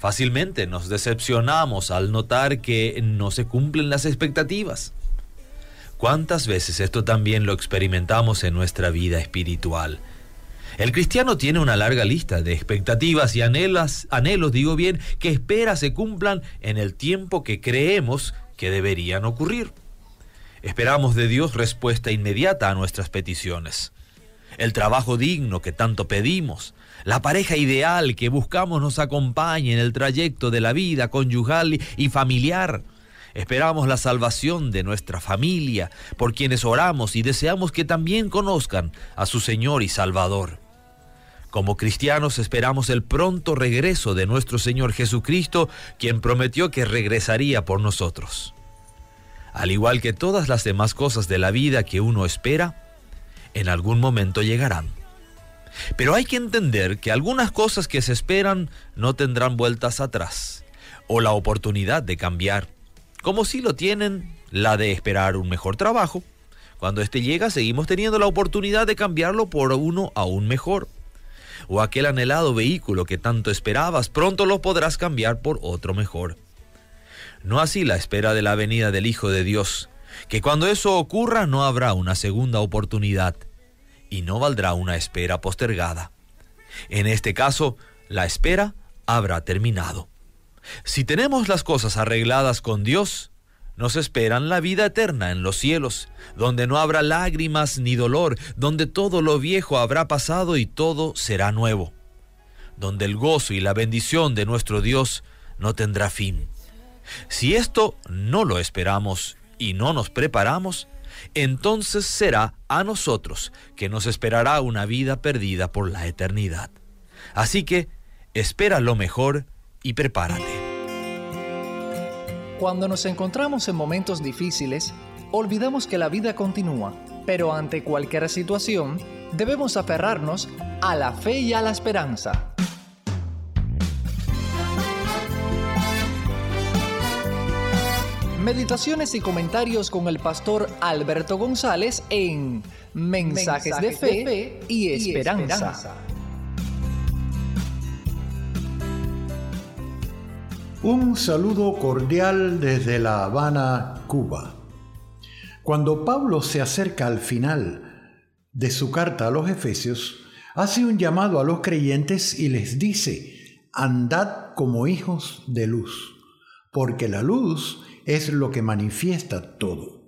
Fácilmente nos decepcionamos al notar que no se cumplen las expectativas. ¿Cuántas veces esto también lo experimentamos en nuestra vida espiritual? El cristiano tiene una larga lista de expectativas y anhelas, anhelos, digo bien, que espera se cumplan en el tiempo que creemos que deberían ocurrir. Esperamos de Dios respuesta inmediata a nuestras peticiones. el trabajo digno que tanto pedimos, la pareja ideal que buscamos nos acompañe en el trayecto de la vida conyugal y familiar. Esperamos la salvación de nuestra familia, por quienes oramos y deseamos que también conozcan a su Señor y Salvador. Como cristianos esperamos el pronto regreso de nuestro Señor Jesucristo, quien prometió que regresaría por nosotros. Al igual que todas las demás cosas de la vida que uno espera, en algún momento llegarán. Pero hay que entender que algunas cosas que se esperan no tendrán vueltas atrás o la oportunidad de cambiar, como si lo tienen la de esperar un mejor trabajo. Cuando éste llega seguimos teniendo la oportunidad de cambiarlo por uno aún mejor o aquel anhelado vehículo que tanto esperabas, pronto lo podrás cambiar por otro mejor. No así la espera de la venida del Hijo de Dios, que cuando eso ocurra no habrá una segunda oportunidad y no valdrá una espera postergada. En este caso, la espera habrá terminado. Si tenemos las cosas arregladas con Dios, nos esperan la vida eterna en los cielos, donde no habrá lágrimas ni dolor, donde todo lo viejo habrá pasado y todo será nuevo, donde el gozo y la bendición de nuestro Dios no tendrá fin. Si esto no lo esperamos y no nos preparamos, entonces será a nosotros que nos esperará una vida perdida por la eternidad. Así que espera lo mejor y prepárate. Cuando nos encontramos en momentos difíciles, olvidamos que la vida continúa, pero ante cualquier situación, debemos aferrarnos a la fe y a la esperanza. Meditaciones y comentarios con el pastor Alberto González en Mensajes, de, fe y, esperanza. Un saludo cordial desde La Habana, Cuba. Cuando Pablo se acerca al final de su carta a los Efesios, hace un llamado a los creyentes y les dice, andad como hijos de luz, porque la luz es lo que manifiesta todo.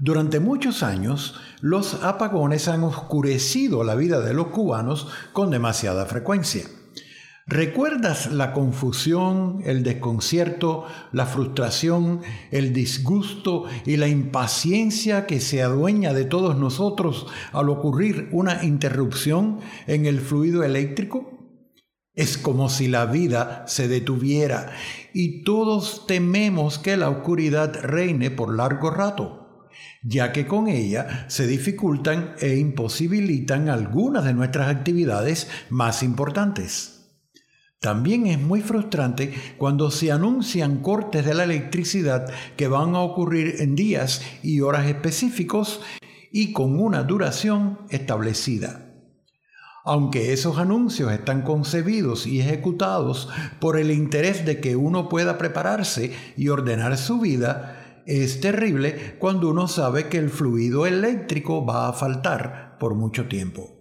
Durante muchos años, los apagones han oscurecido la vida de los cubanos con demasiada frecuencia. ¿Recuerdas la confusión, el desconcierto, la frustración, el disgusto y la impaciencia que se adueña de todos nosotros al ocurrir una interrupción en el fluido eléctrico? Es como si la vida se detuviera y todos tememos que la oscuridad reine por largo rato, ya que con ella se dificultan e imposibilitan algunas de nuestras actividades más importantes. También es muy frustrante cuando se anuncian cortes de la electricidad que van a ocurrir en días y horas específicos y con una duración establecida. Aunque esos anuncios están concebidos y ejecutados por el interés de que uno pueda prepararse y ordenar su vida, es terrible cuando uno sabe que el fluido eléctrico va a faltar por mucho tiempo.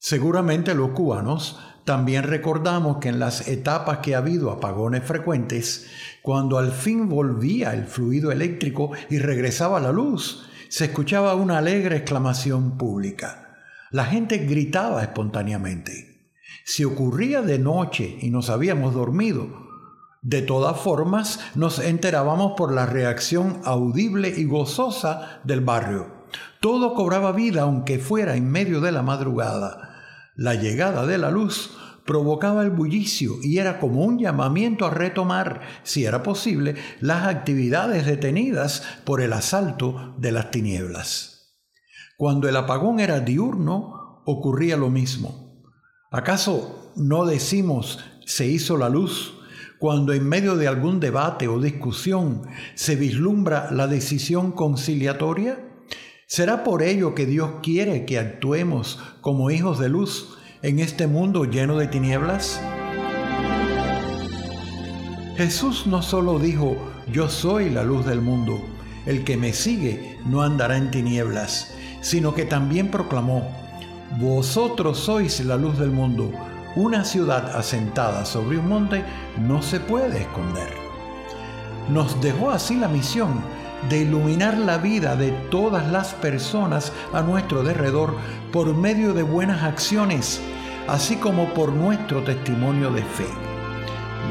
Seguramente los cubanos también recordamos que en las etapas que ha habido apagones frecuentes, cuando al fin volvía el fluido eléctrico y regresaba la luz, se escuchaba una alegre exclamación pública. La gente gritaba espontáneamente. Si ocurría de noche y nos habíamos dormido, de todas formas nos enterábamos por la reacción audible y gozosa del barrio. Todo cobraba vida aunque fuera en medio de la madrugada. La llegada de la luz provocaba el bullicio y era como un llamamiento a retomar, si era posible, las actividades detenidas por el asalto de las tinieblas. Cuando el apagón era diurno, ocurría lo mismo. ¿Acaso no decimos se hizo la luz cuando en medio de algún debate o discusión se vislumbra la decisión conciliatoria? ¿Será por ello que Dios quiere que actuemos como hijos de luz en este mundo lleno de tinieblas? Jesús no solo dijo, yo soy la luz del mundo, el que me sigue no andará en tinieblas, sino que también proclamó, vosotros sois la luz del mundo, una ciudad asentada sobre un monte no se puede esconder. Nos dejó así la misión de iluminar la vida de todas las personas a nuestro derredor por medio de buenas acciones, así como por nuestro testimonio de fe.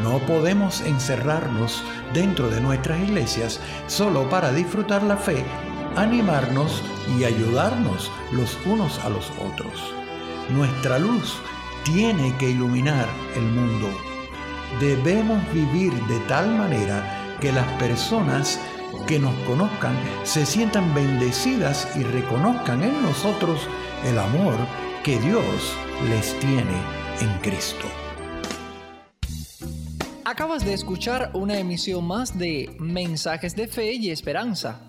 No podemos encerrarnos dentro de nuestras iglesias solo para disfrutar la fe, animarnos y ayudarnos los unos a los otros. Nuestra luz tiene que iluminar el mundo. Debemos vivir de tal manera que las personas que nos conozcan se sientan bendecidas y reconozcan en nosotros el amor que Dios les tiene en Cristo. Acabas de escuchar una emisión más de Mensajes de Fe y Esperanza.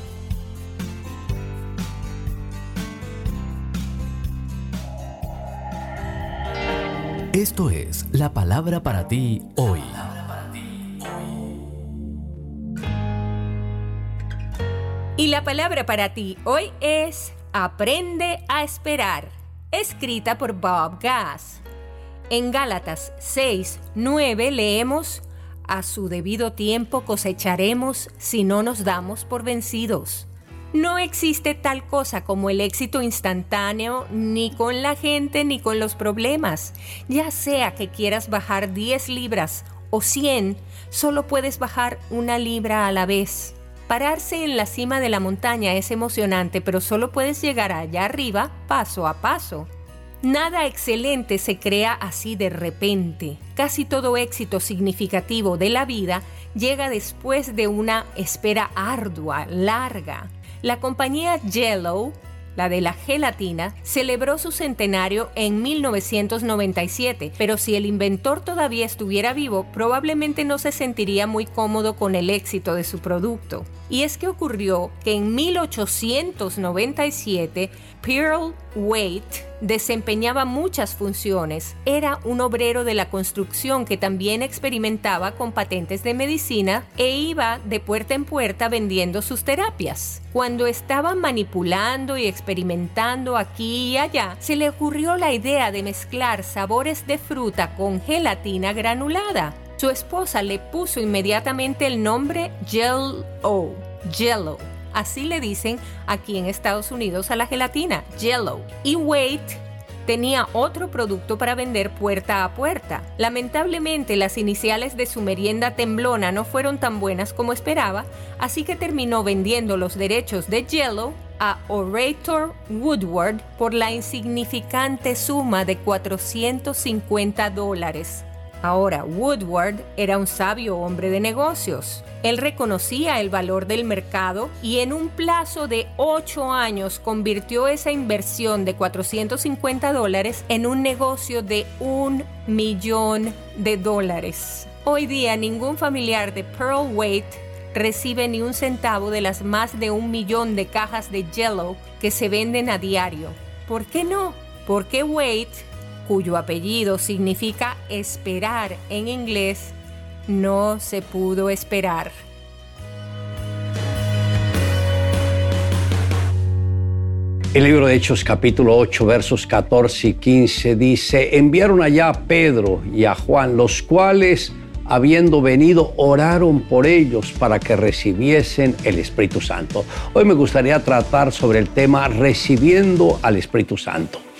Esto es la palabra para ti hoy. Y la palabra para ti hoy es Aprende a esperar, escrita por Bob Gass. En Gálatas 6, 9 leemos, A su debido tiempo cosecharemos si no nos damos por vencidos. No existe tal cosa como el éxito instantáneo ni con la gente ni con los problemas. Ya sea que quieras bajar 10 libras o 100, solo puedes bajar una libra a la vez. Pararse en la cima de la montaña es emocionante, pero solo puedes llegar allá arriba paso a paso. Nada excelente se crea así de repente. Casi todo éxito significativo de la vida llega después de una espera ardua, larga. La compañía Jello, la de la gelatina, celebró su centenario en 1997, pero si el inventor todavía estuviera vivo, probablemente no se sentiría muy cómodo con el éxito de su producto. Y es que ocurrió que en 1897 Pearl Waite desempeñaba muchas funciones. Era un obrero de la construcción que también experimentaba con patentes de medicina e iba de puerta en puerta vendiendo sus terapias. Cuando estaba manipulando y experimentando aquí y allá, se le ocurrió la idea de mezclar sabores de fruta con gelatina granulada. Su esposa le puso inmediatamente el nombre Jello, Jello Así le dicen aquí en Estados Unidos a la gelatina, Jello. Y Wait tenía otro producto para vender puerta a puerta. Lamentablemente las iniciales de su merienda temblona no fueron tan buenas como esperaba, así que terminó vendiendo los derechos de Jello a Orator Woodward por la insignificante suma de 450 dólares. Ahora, Woodward era un sabio hombre de negocios. Él reconocía el valor del mercado y en un plazo de 8 años convirtió esa inversión de 450 dólares en un negocio de un millón de dólares. Hoy día ningún familiar de Pearl Waite recibe ni un centavo de las más de un millón de cajas de Jello que se venden a diario. ¿Por qué no? Porque Waite cuyo apellido significa esperar en inglés, no se pudo esperar. El libro de Hechos capítulo 8 versos 14 y 15 dice, enviaron allá a Pedro y a Juan, los cuales, habiendo venido, oraron por ellos para que recibiesen el Espíritu Santo. Hoy me gustaría tratar sobre el tema recibiendo al Espíritu Santo.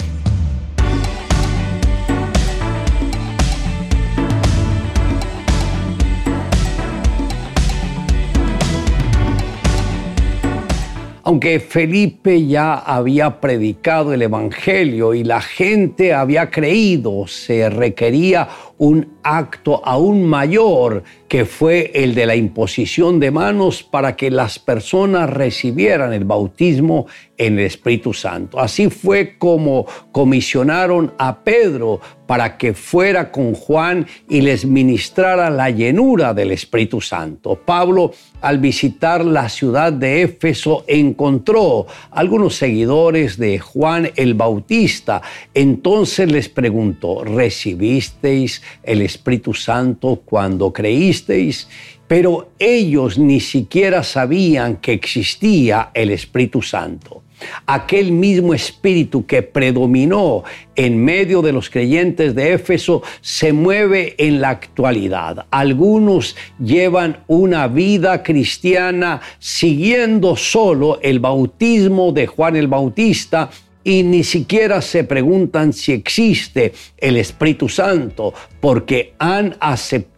Aunque Felipe ya había predicado el Evangelio y la gente había creído, se requería un acto aún mayor que fue el de la imposición de manos para que las personas recibieran el bautismo en el Espíritu Santo. Así fue como comisionaron a Pedro para que fuera con Juan y les ministrara la llenura del Espíritu Santo. Pablo, al visitar la ciudad de Éfeso, encontró algunos seguidores de Juan el Bautista. Entonces les preguntó, ¿recibisteis el Espíritu Santo cuando creísteis? Pero ellos ni siquiera sabían que existía el Espíritu Santo aquel mismo espíritu que predominó en medio de los creyentes de Éfeso se mueve en la actualidad. Algunos llevan una vida cristiana siguiendo solo el bautismo de Juan el Bautista y ni siquiera se preguntan si existe el Espíritu Santo porque han aceptado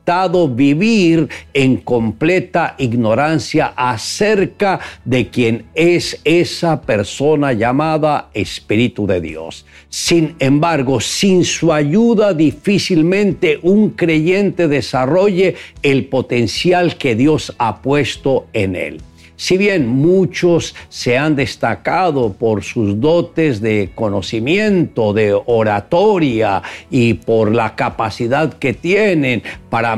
vivir en completa ignorancia acerca de quién es esa persona llamada Espíritu de Dios. Sin embargo, sin su ayuda difícilmente un creyente desarrolle el potencial que Dios ha puesto en él. Si bien muchos se han destacado por sus dotes de conocimiento, de oratoria y por la capacidad que tienen para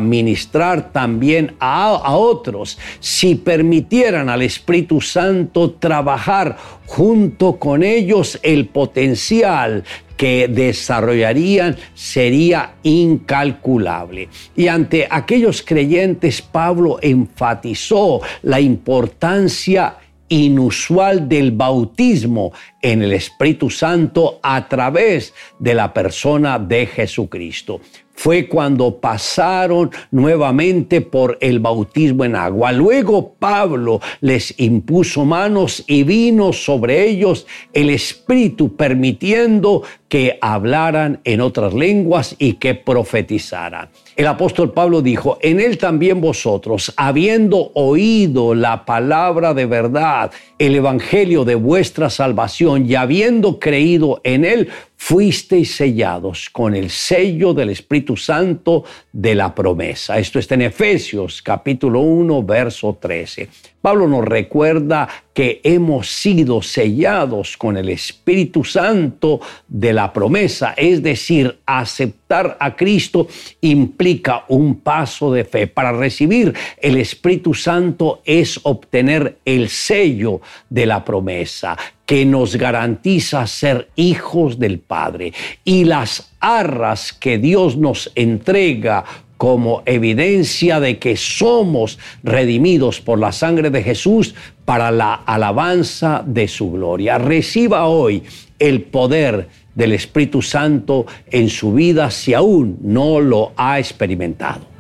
también a, otros, si permitieran al Espíritu Santo trabajar junto con ellos el potencial que desarrollarían sería incalculable. Y ante aquellos creyentes, Pablo enfatizó la importancia inusual del bautismo en el Espíritu Santo a través de la persona de Jesucristo fue cuando pasaron nuevamente por el bautismo en agua. Luego Pablo les impuso manos y vino sobre ellos el Espíritu permitiendo que hablaran en otras lenguas y que profetizaran. El apóstol Pablo dijo, en él también vosotros, habiendo oído la palabra de verdad, el evangelio de vuestra salvación y habiendo creído en él, fuisteis sellados con el sello del Espíritu Santo de la promesa. Esto está en Efesios capítulo 1, verso 13. Pablo nos recuerda que hemos sido sellados con el Espíritu Santo de la promesa, es decir, aceptar a Cristo implica un paso de fe. Para recibir el Espíritu Santo es obtener el sello de la promesa que nos garantiza ser hijos del Padre y las arras que Dios nos entrega como evidencia de que somos redimidos por la sangre de Jesús para la alabanza de su gloria. Reciba hoy el poder del Espíritu Santo en su vida si aún no lo ha experimentado.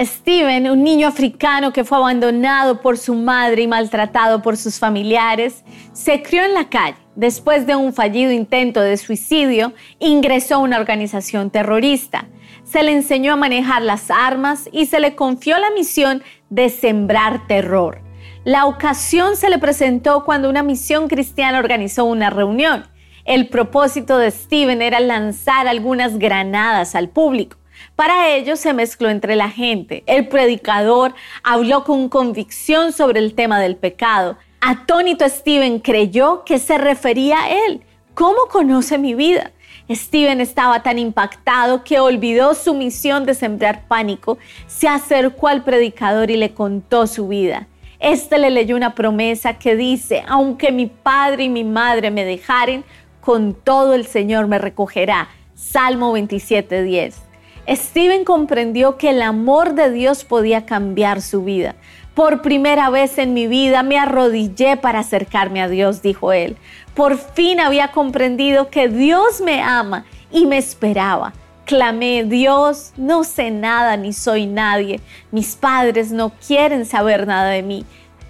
Steven, un niño africano que fue abandonado por su madre y maltratado por sus familiares, se crió en la calle. Después de un fallido intento de suicidio, ingresó a una organización terrorista. Se le enseñó a manejar las armas y se le confió la misión de sembrar terror. La ocasión se le presentó cuando una misión cristiana organizó una reunión. El propósito de Steven era lanzar algunas granadas al público. Para ello se mezcló entre la gente. El predicador habló con convicción sobre el tema del pecado. Atónito Steven creyó que se refería a él. ¿Cómo conoce mi vida? Steven estaba tan impactado que olvidó su misión de sembrar pánico, se acercó al predicador y le contó su vida. Este le leyó una promesa que dice, aunque mi padre y mi madre me dejaren, con todo el Señor me recogerá. Salmo 27.10. Steven comprendió que el amor de Dios podía cambiar su vida. Por primera vez en mi vida me arrodillé para acercarme a Dios, dijo él. Por fin había comprendido que Dios me ama y me esperaba. Clamé, Dios, no sé nada ni soy nadie. Mis padres no quieren saber nada de mí.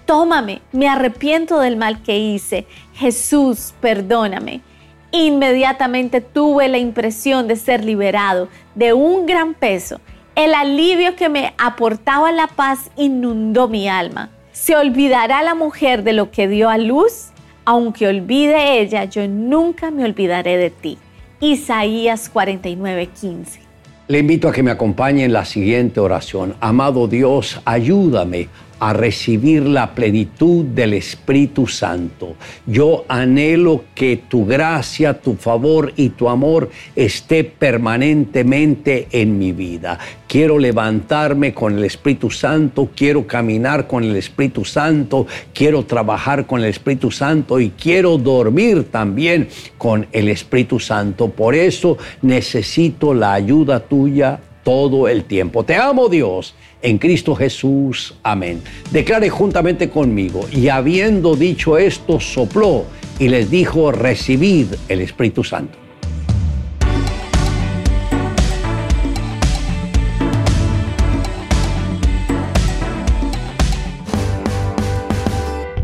Tómame, me arrepiento del mal que hice. Jesús, perdóname. Inmediatamente tuve la impresión de ser liberado de un gran peso. El alivio que me aportaba la paz inundó mi alma. ¿Se olvidará la mujer de lo que dio a luz? Aunque olvide ella, yo nunca me olvidaré de ti. Isaías 49:15. Le invito a que me acompañe en la siguiente oración. Amado Dios, ayúdame a recibir la plenitud del Espíritu Santo. Yo anhelo que tu gracia, tu favor y tu amor esté permanentemente en mi vida. Quiero levantarme con el Espíritu Santo, quiero caminar con el Espíritu Santo, quiero trabajar con el Espíritu Santo y quiero dormir también con el Espíritu Santo. Por eso necesito la ayuda tuya todo el tiempo. Te amo Dios en Cristo Jesús. Amén. Declare juntamente conmigo, y habiendo dicho esto, sopló y les dijo, recibid el Espíritu Santo.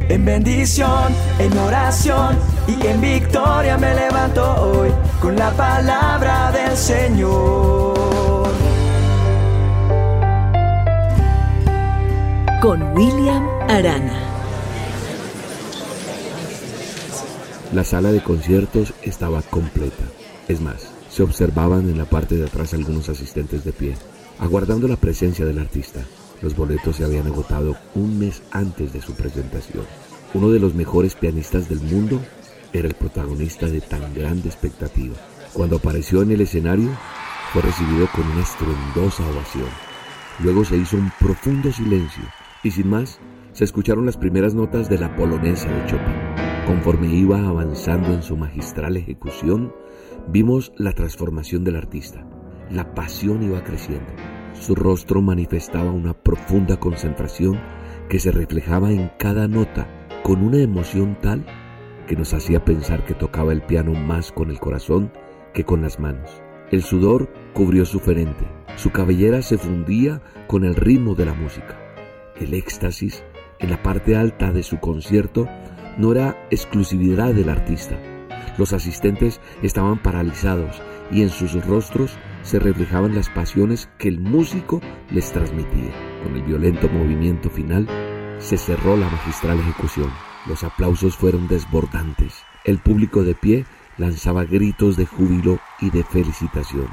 En bendición, en oración y en victoria me levanto hoy con la palabra del Señor. Con William Arana. La sala de conciertos estaba completa. Es más, se observaban en la parte de atrás algunos asistentes de pie, aguardando la presencia del artista. Los boletos se habían agotado un mes antes de su presentación. Uno de los mejores pianistas del mundo era el protagonista de tan grande expectativa. Cuando apareció en el escenario, fue recibido con una estruendosa ovación. Luego se hizo un profundo silencio y sin más, se escucharon las primeras notas de la polonesa de Chopin. Conforme iba avanzando en su magistral ejecución, vimos la transformación del artista. La pasión iba creciendo. Su rostro manifestaba una profunda concentración que se reflejaba en cada nota con una emoción tal que nos hacía pensar que tocaba el piano más con el corazón que con las manos. El sudor cubrió su frente, su cabellera se fundía con el ritmo de la música. El éxtasis en la parte alta de su concierto no era exclusividad del artista. Los asistentes estaban paralizados y en sus rostros se reflejaban las pasiones que el músico les transmitía. Con el violento movimiento final se cerró la magistral ejecución. Los aplausos fueron desbordantes. El público de pie lanzaba gritos de júbilo y de felicitación.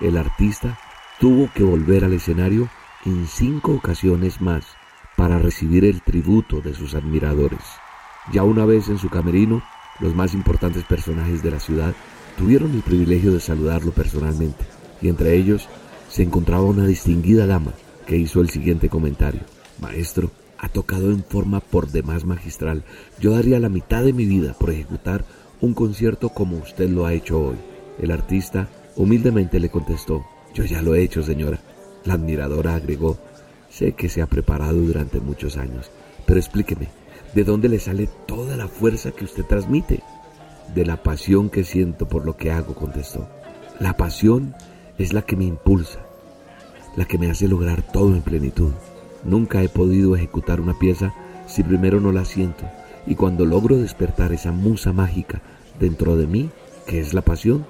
El artista tuvo que volver al escenario en cinco ocasiones más para recibir el tributo de sus admiradores. Ya una vez en su camerino, los más importantes personajes de la ciudad tuvieron el privilegio de saludarlo personalmente, y entre ellos se encontraba una distinguida dama que hizo el siguiente comentario. Maestro, ha tocado en forma por demás magistral. Yo daría la mitad de mi vida por ejecutar un concierto como usted lo ha hecho hoy. El artista humildemente le contestó, yo ya lo he hecho, señora. La admiradora agregó, Sé que se ha preparado durante muchos años, pero explíqueme, ¿de dónde le sale toda la fuerza que usted transmite? De la pasión que siento por lo que hago, contestó. La pasión es la que me impulsa, la que me hace lograr todo en plenitud. Nunca he podido ejecutar una pieza si primero no la siento, y cuando logro despertar esa musa mágica dentro de mí, que es la pasión,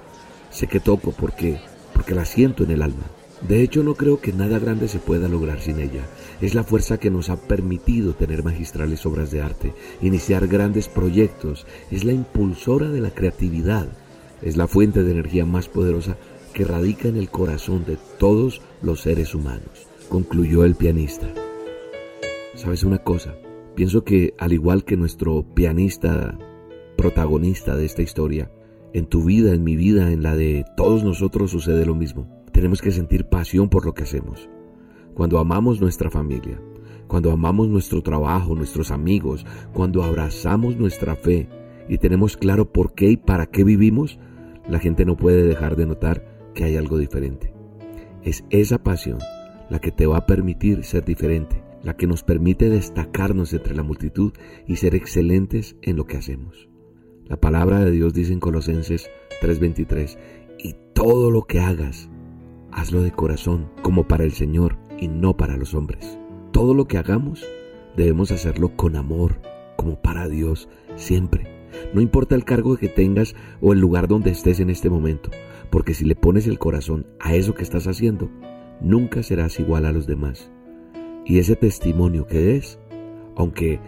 sé que toco porque porque la siento en el alma. De hecho, no creo que nada grande se pueda lograr sin ella. Es la fuerza que nos ha permitido tener magistrales obras de arte, iniciar grandes proyectos, es la impulsora de la creatividad, es la fuente de energía más poderosa que radica en el corazón de todos los seres humanos, concluyó el pianista. ¿Sabes una cosa? Pienso que al igual que nuestro pianista protagonista de esta historia, en tu vida, en mi vida, en la de todos nosotros sucede lo mismo tenemos que sentir pasión por lo que hacemos. Cuando amamos nuestra familia, cuando amamos nuestro trabajo, nuestros amigos, cuando abrazamos nuestra fe y tenemos claro por qué y para qué vivimos, la gente no puede dejar de notar que hay algo diferente. Es esa pasión la que te va a permitir ser diferente, la que nos permite destacarnos entre la multitud y ser excelentes en lo que hacemos. La palabra de Dios dice en Colosenses 3:23, y todo lo que hagas, hazlo de corazón, como para el Señor y no para los hombres. Todo lo que hagamos debemos hacerlo con amor, como para Dios, siempre. No importa el cargo que tengas o el lugar donde estés en este momento, porque si le pones el corazón a eso que estás haciendo, nunca serás igual a los demás. Y ese testimonio que des, aunque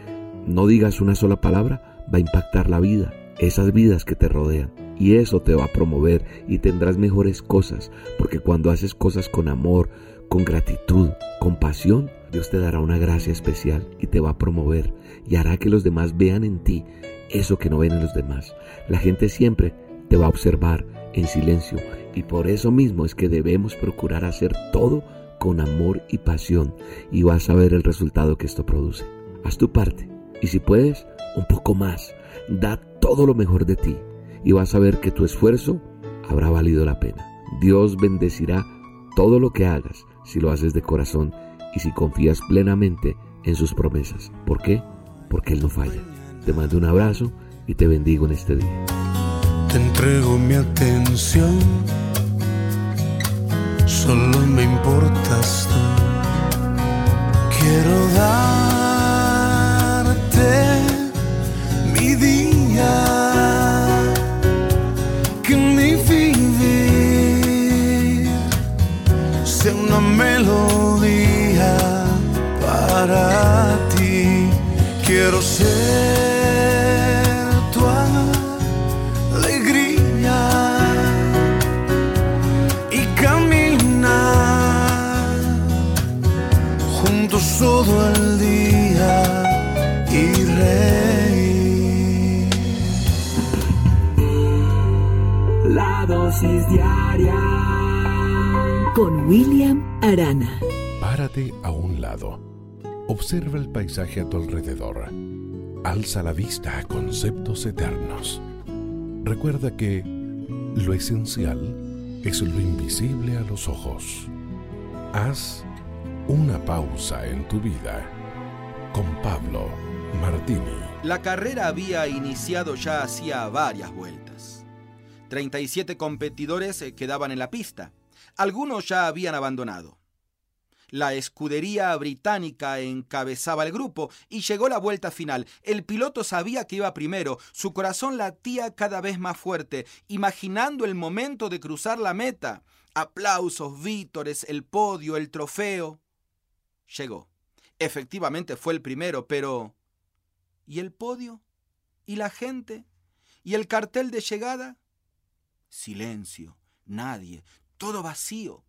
no digas una sola palabra, va a impactar la vida, esas vidas que te rodean. Y eso te va a promover y tendrás mejores cosas, porque cuando haces cosas con amor, con gratitud, con pasión, Dios te dará una gracia especial y te va a promover y hará que los demás vean en ti eso que no ven en los demás. La gente siempre te va a observar en silencio y por eso mismo es que debemos procurar hacer todo con amor y pasión y vas a ver el resultado que esto produce. Haz tu parte y si puedes, un poco más. Da todo lo mejor de ti y vas a ver que tu esfuerzo habrá valido la pena. Dios bendecirá todo lo que hagas si lo haces de corazón y si confías plenamente en sus promesas. ¿Por qué? Porque Él no falla. Te mando un abrazo y te bendigo en este día. Te entrego mi atención, solo me importas tú. Quiero darte mi día, sea una melodía para ti. Quiero ser tu alegría y caminar juntos todo el día y reír. La dosis diaria con William Arana. Párate a un lado. Observa el paisaje a tu alrededor. Alza la vista a conceptos eternos. Recuerda que lo esencial es lo invisible a los ojos. Haz una pausa en tu vida con Pablo Martini. La carrera había iniciado ya hacía varias vueltas. 37 competidores eh, quedaban en la pista. Algunos ya habían abandonado. La escudería británica encabezaba el grupo y llegó la vuelta final. El piloto sabía que iba primero, su corazón latía cada vez más fuerte, imaginando el momento de cruzar la meta. Aplausos, vítores, el podio, el trofeo. Llegó. Efectivamente fue el primero, pero... ¿Y el podio? ¿Y la gente? ¿Y el cartel de llegada? Silencio, nadie, todo vacío.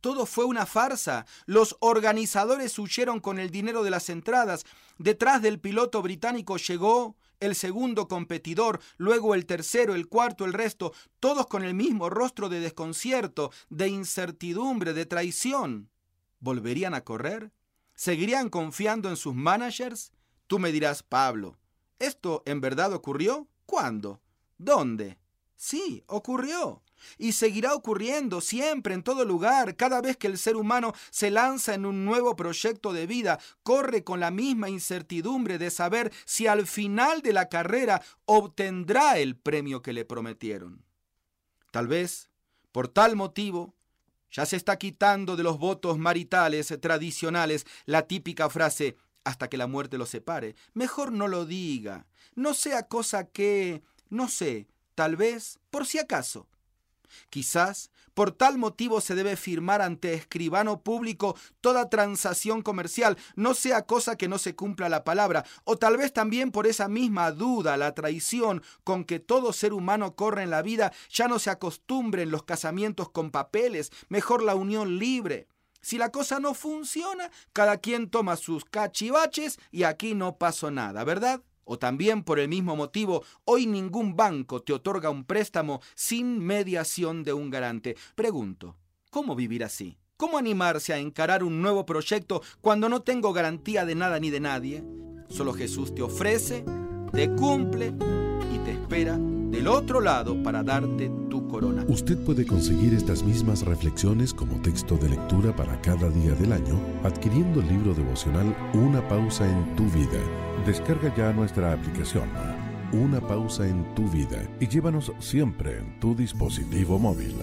Todo fue una farsa. Los organizadores huyeron con el dinero de las entradas. Detrás del piloto británico llegó el segundo competidor, luego el tercero, el cuarto, el resto, todos con el mismo rostro de desconcierto, de incertidumbre, de traición. ¿Volverían a correr? ¿Seguirían confiando en sus managers? Tú me dirás, Pablo, ¿esto en verdad ocurrió? ¿Cuándo? ¿Dónde? Sí, ocurrió. Y seguirá ocurriendo siempre, en todo lugar, cada vez que el ser humano se lanza en un nuevo proyecto de vida, corre con la misma incertidumbre de saber si al final de la carrera obtendrá el premio que le prometieron. Tal vez, por tal motivo, ya se está quitando de los votos maritales tradicionales la típica frase hasta que la muerte los separe. Mejor no lo diga, no sea cosa que, no sé, tal vez, por si acaso. Quizás por tal motivo se debe firmar ante escribano público toda transacción comercial, no sea cosa que no se cumpla la palabra, o tal vez también por esa misma duda, la traición con que todo ser humano corre en la vida, ya no se acostumbren los casamientos con papeles, mejor la unión libre. Si la cosa no funciona, cada quien toma sus cachivaches y aquí no pasó nada, ¿verdad? O también por el mismo motivo, hoy ningún banco te otorga un préstamo sin mediación de un garante. Pregunto, ¿cómo vivir así? ¿Cómo animarse a encarar un nuevo proyecto cuando no tengo garantía de nada ni de nadie? Solo Jesús te ofrece, te cumple y te espera del otro lado para darte tu corona. Usted puede conseguir estas mismas reflexiones como texto de lectura para cada día del año adquiriendo el libro devocional Una pausa en tu vida. Descarga ya nuestra aplicación Una pausa en tu vida y llévanos siempre en tu dispositivo móvil.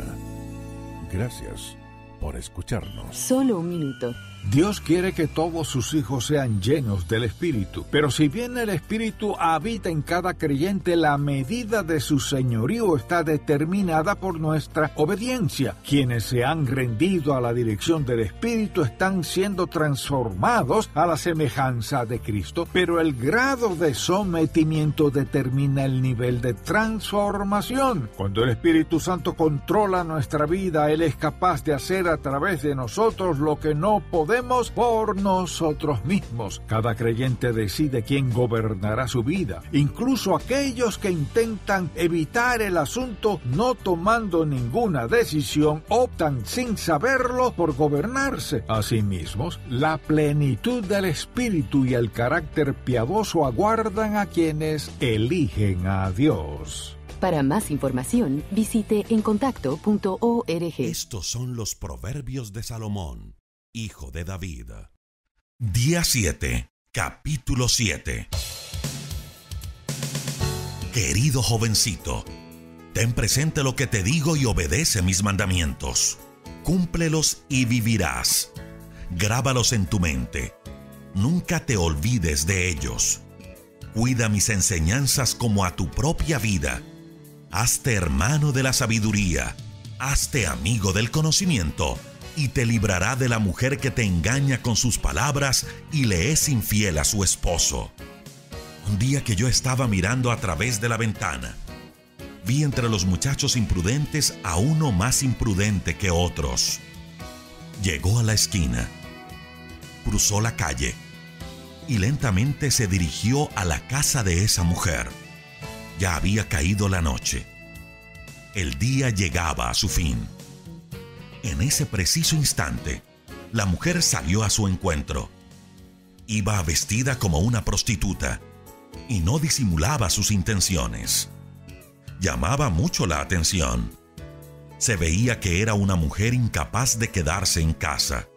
Gracias por escucharnos. Solo un minuto. Dios quiere que todos sus hijos sean llenos del Espíritu, pero si bien el Espíritu habita en cada creyente, la medida de su señorío está determinada por nuestra obediencia. Quienes se han rendido a la dirección del Espíritu están siendo transformados a la semejanza de Cristo, pero el grado de sometimiento determina el nivel de transformación. Cuando el Espíritu Santo controla nuestra vida, Él es capaz de hacer a través de nosotros lo que no podemos por nosotros mismos. Cada creyente decide quién gobernará su vida. Incluso aquellos que intentan evitar el asunto no tomando ninguna decisión optan sin saberlo por gobernarse a sí mismos. La plenitud del espíritu y el carácter piadoso aguardan a quienes eligen a Dios. Para más información, visite encontacto.org. Estos son los proverbios de Salomón hijo de David. Día 7, capítulo 7. Querido jovencito, ten presente lo que te digo y obedece mis mandamientos. Cúmplelos y vivirás. Grábalos en tu mente. Nunca te olvides de ellos. Cuida mis enseñanzas como a tu propia vida. Hazte hermano de la sabiduría. Hazte amigo del conocimiento y te librará de la mujer que te engaña con sus palabras y le es infiel a su esposo. Un día que yo estaba mirando a través de la ventana, vi entre los muchachos imprudentes a uno más imprudente que otros. Llegó a la esquina, cruzó la calle y lentamente se dirigió a la casa de esa mujer. Ya había caído la noche. El día llegaba a su fin. En ese preciso instante, la mujer salió a su encuentro. Iba vestida como una prostituta y no disimulaba sus intenciones. Llamaba mucho la atención. Se veía que era una mujer incapaz de quedarse en casa.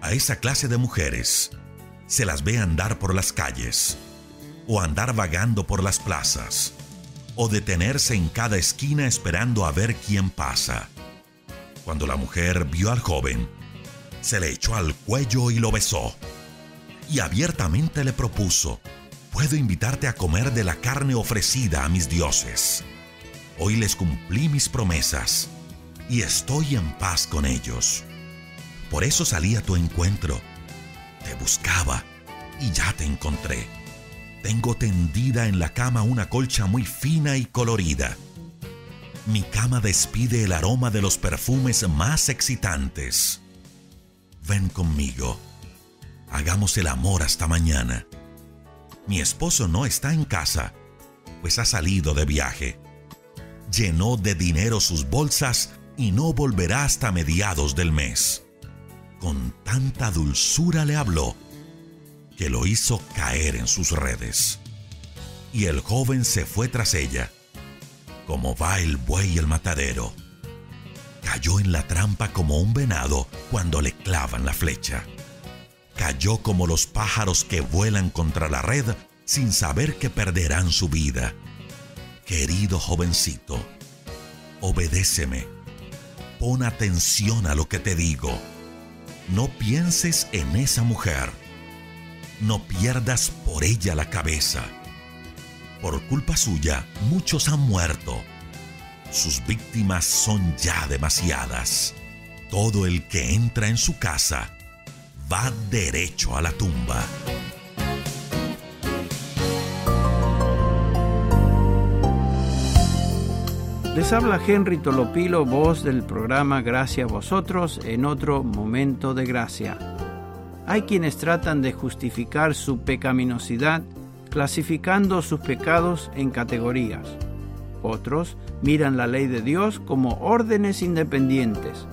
A esa clase de mujeres se las ve andar por las calles, o andar vagando por las plazas, o detenerse en cada esquina esperando a ver quién pasa. Cuando la mujer vio al joven, se le echó al cuello y lo besó. Y abiertamente le propuso, puedo invitarte a comer de la carne ofrecida a mis dioses. Hoy les cumplí mis promesas y estoy en paz con ellos. Por eso salí a tu encuentro. Te buscaba y ya te encontré. Tengo tendida en la cama una colcha muy fina y colorida mi cama despide el aroma de los perfumes más excitantes. Ven conmigo. Hagamos el amor hasta mañana. Mi esposo no está en casa, pues ha salido de viaje. Llenó de dinero sus bolsas y no volverá hasta mediados del mes. Con tanta dulzura le habló que lo hizo caer en sus redes. Y el joven se fue tras ella como va el buey el matadero. Cayó en la trampa como un venado cuando le clavan la flecha. Cayó como los pájaros que vuelan contra la red sin saber que perderán su vida. Querido jovencito, obedéceme. Pon atención a lo que te digo. No pienses en esa mujer. No pierdas por ella la cabeza por culpa suya, muchos han muerto. Sus víctimas son ya demasiadas. Todo el que entra en su casa va derecho a la tumba. Les habla Henry Tolopilo, voz del programa Gracias a vosotros en otro momento de gracia. Hay quienes tratan de justificar su pecaminosidad clasificando sus pecados en categorías. Otros miran la ley de Dios como órdenes independientes,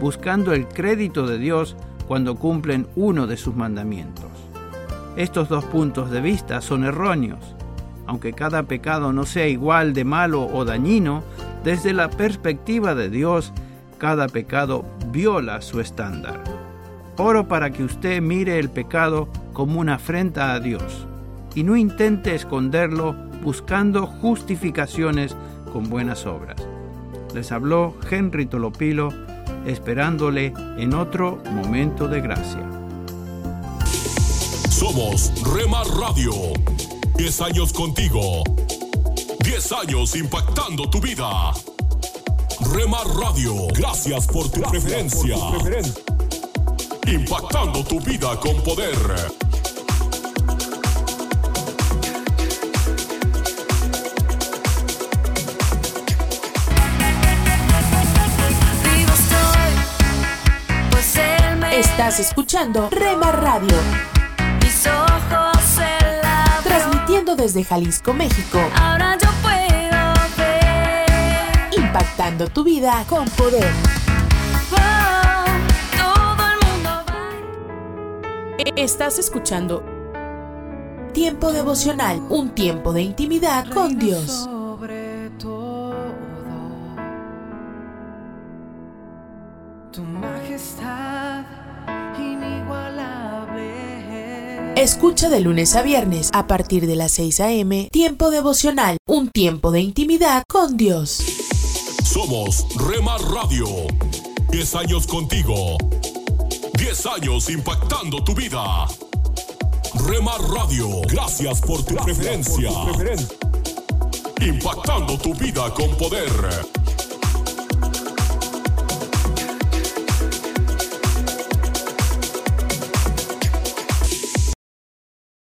buscando el crédito de Dios cuando cumplen uno de sus mandamientos. Estos dos puntos de vista son erróneos. Aunque cada pecado no sea igual de malo o dañino, desde la perspectiva de Dios, cada pecado viola su estándar. Oro para que usted mire el pecado como una afrenta a Dios y no intente esconderlo buscando justificaciones con buenas obras. Les habló Henry Tolopilo esperándole en otro momento de gracia. Somos Remar Radio. 10 años contigo. 10 años impactando tu vida. Remar Radio. Gracias por tu preferencia. Impactando tu vida con poder. Estás escuchando Rema Radio. Mis ojos se Transmitiendo desde Jalisco, México. Ahora yo puedo ver. Impactando tu vida con poder. Oh, todo el mundo va. Estás escuchando Tiempo devocional, un tiempo de intimidad con Dios. Escucha de lunes a viernes a partir de las 6 a.m. Tiempo devocional, un tiempo de intimidad con Dios. Somos Remar Radio. 10 años contigo. 10 años impactando tu vida. Remar Radio. Gracias por tu preferencia. Impactando tu vida con poder.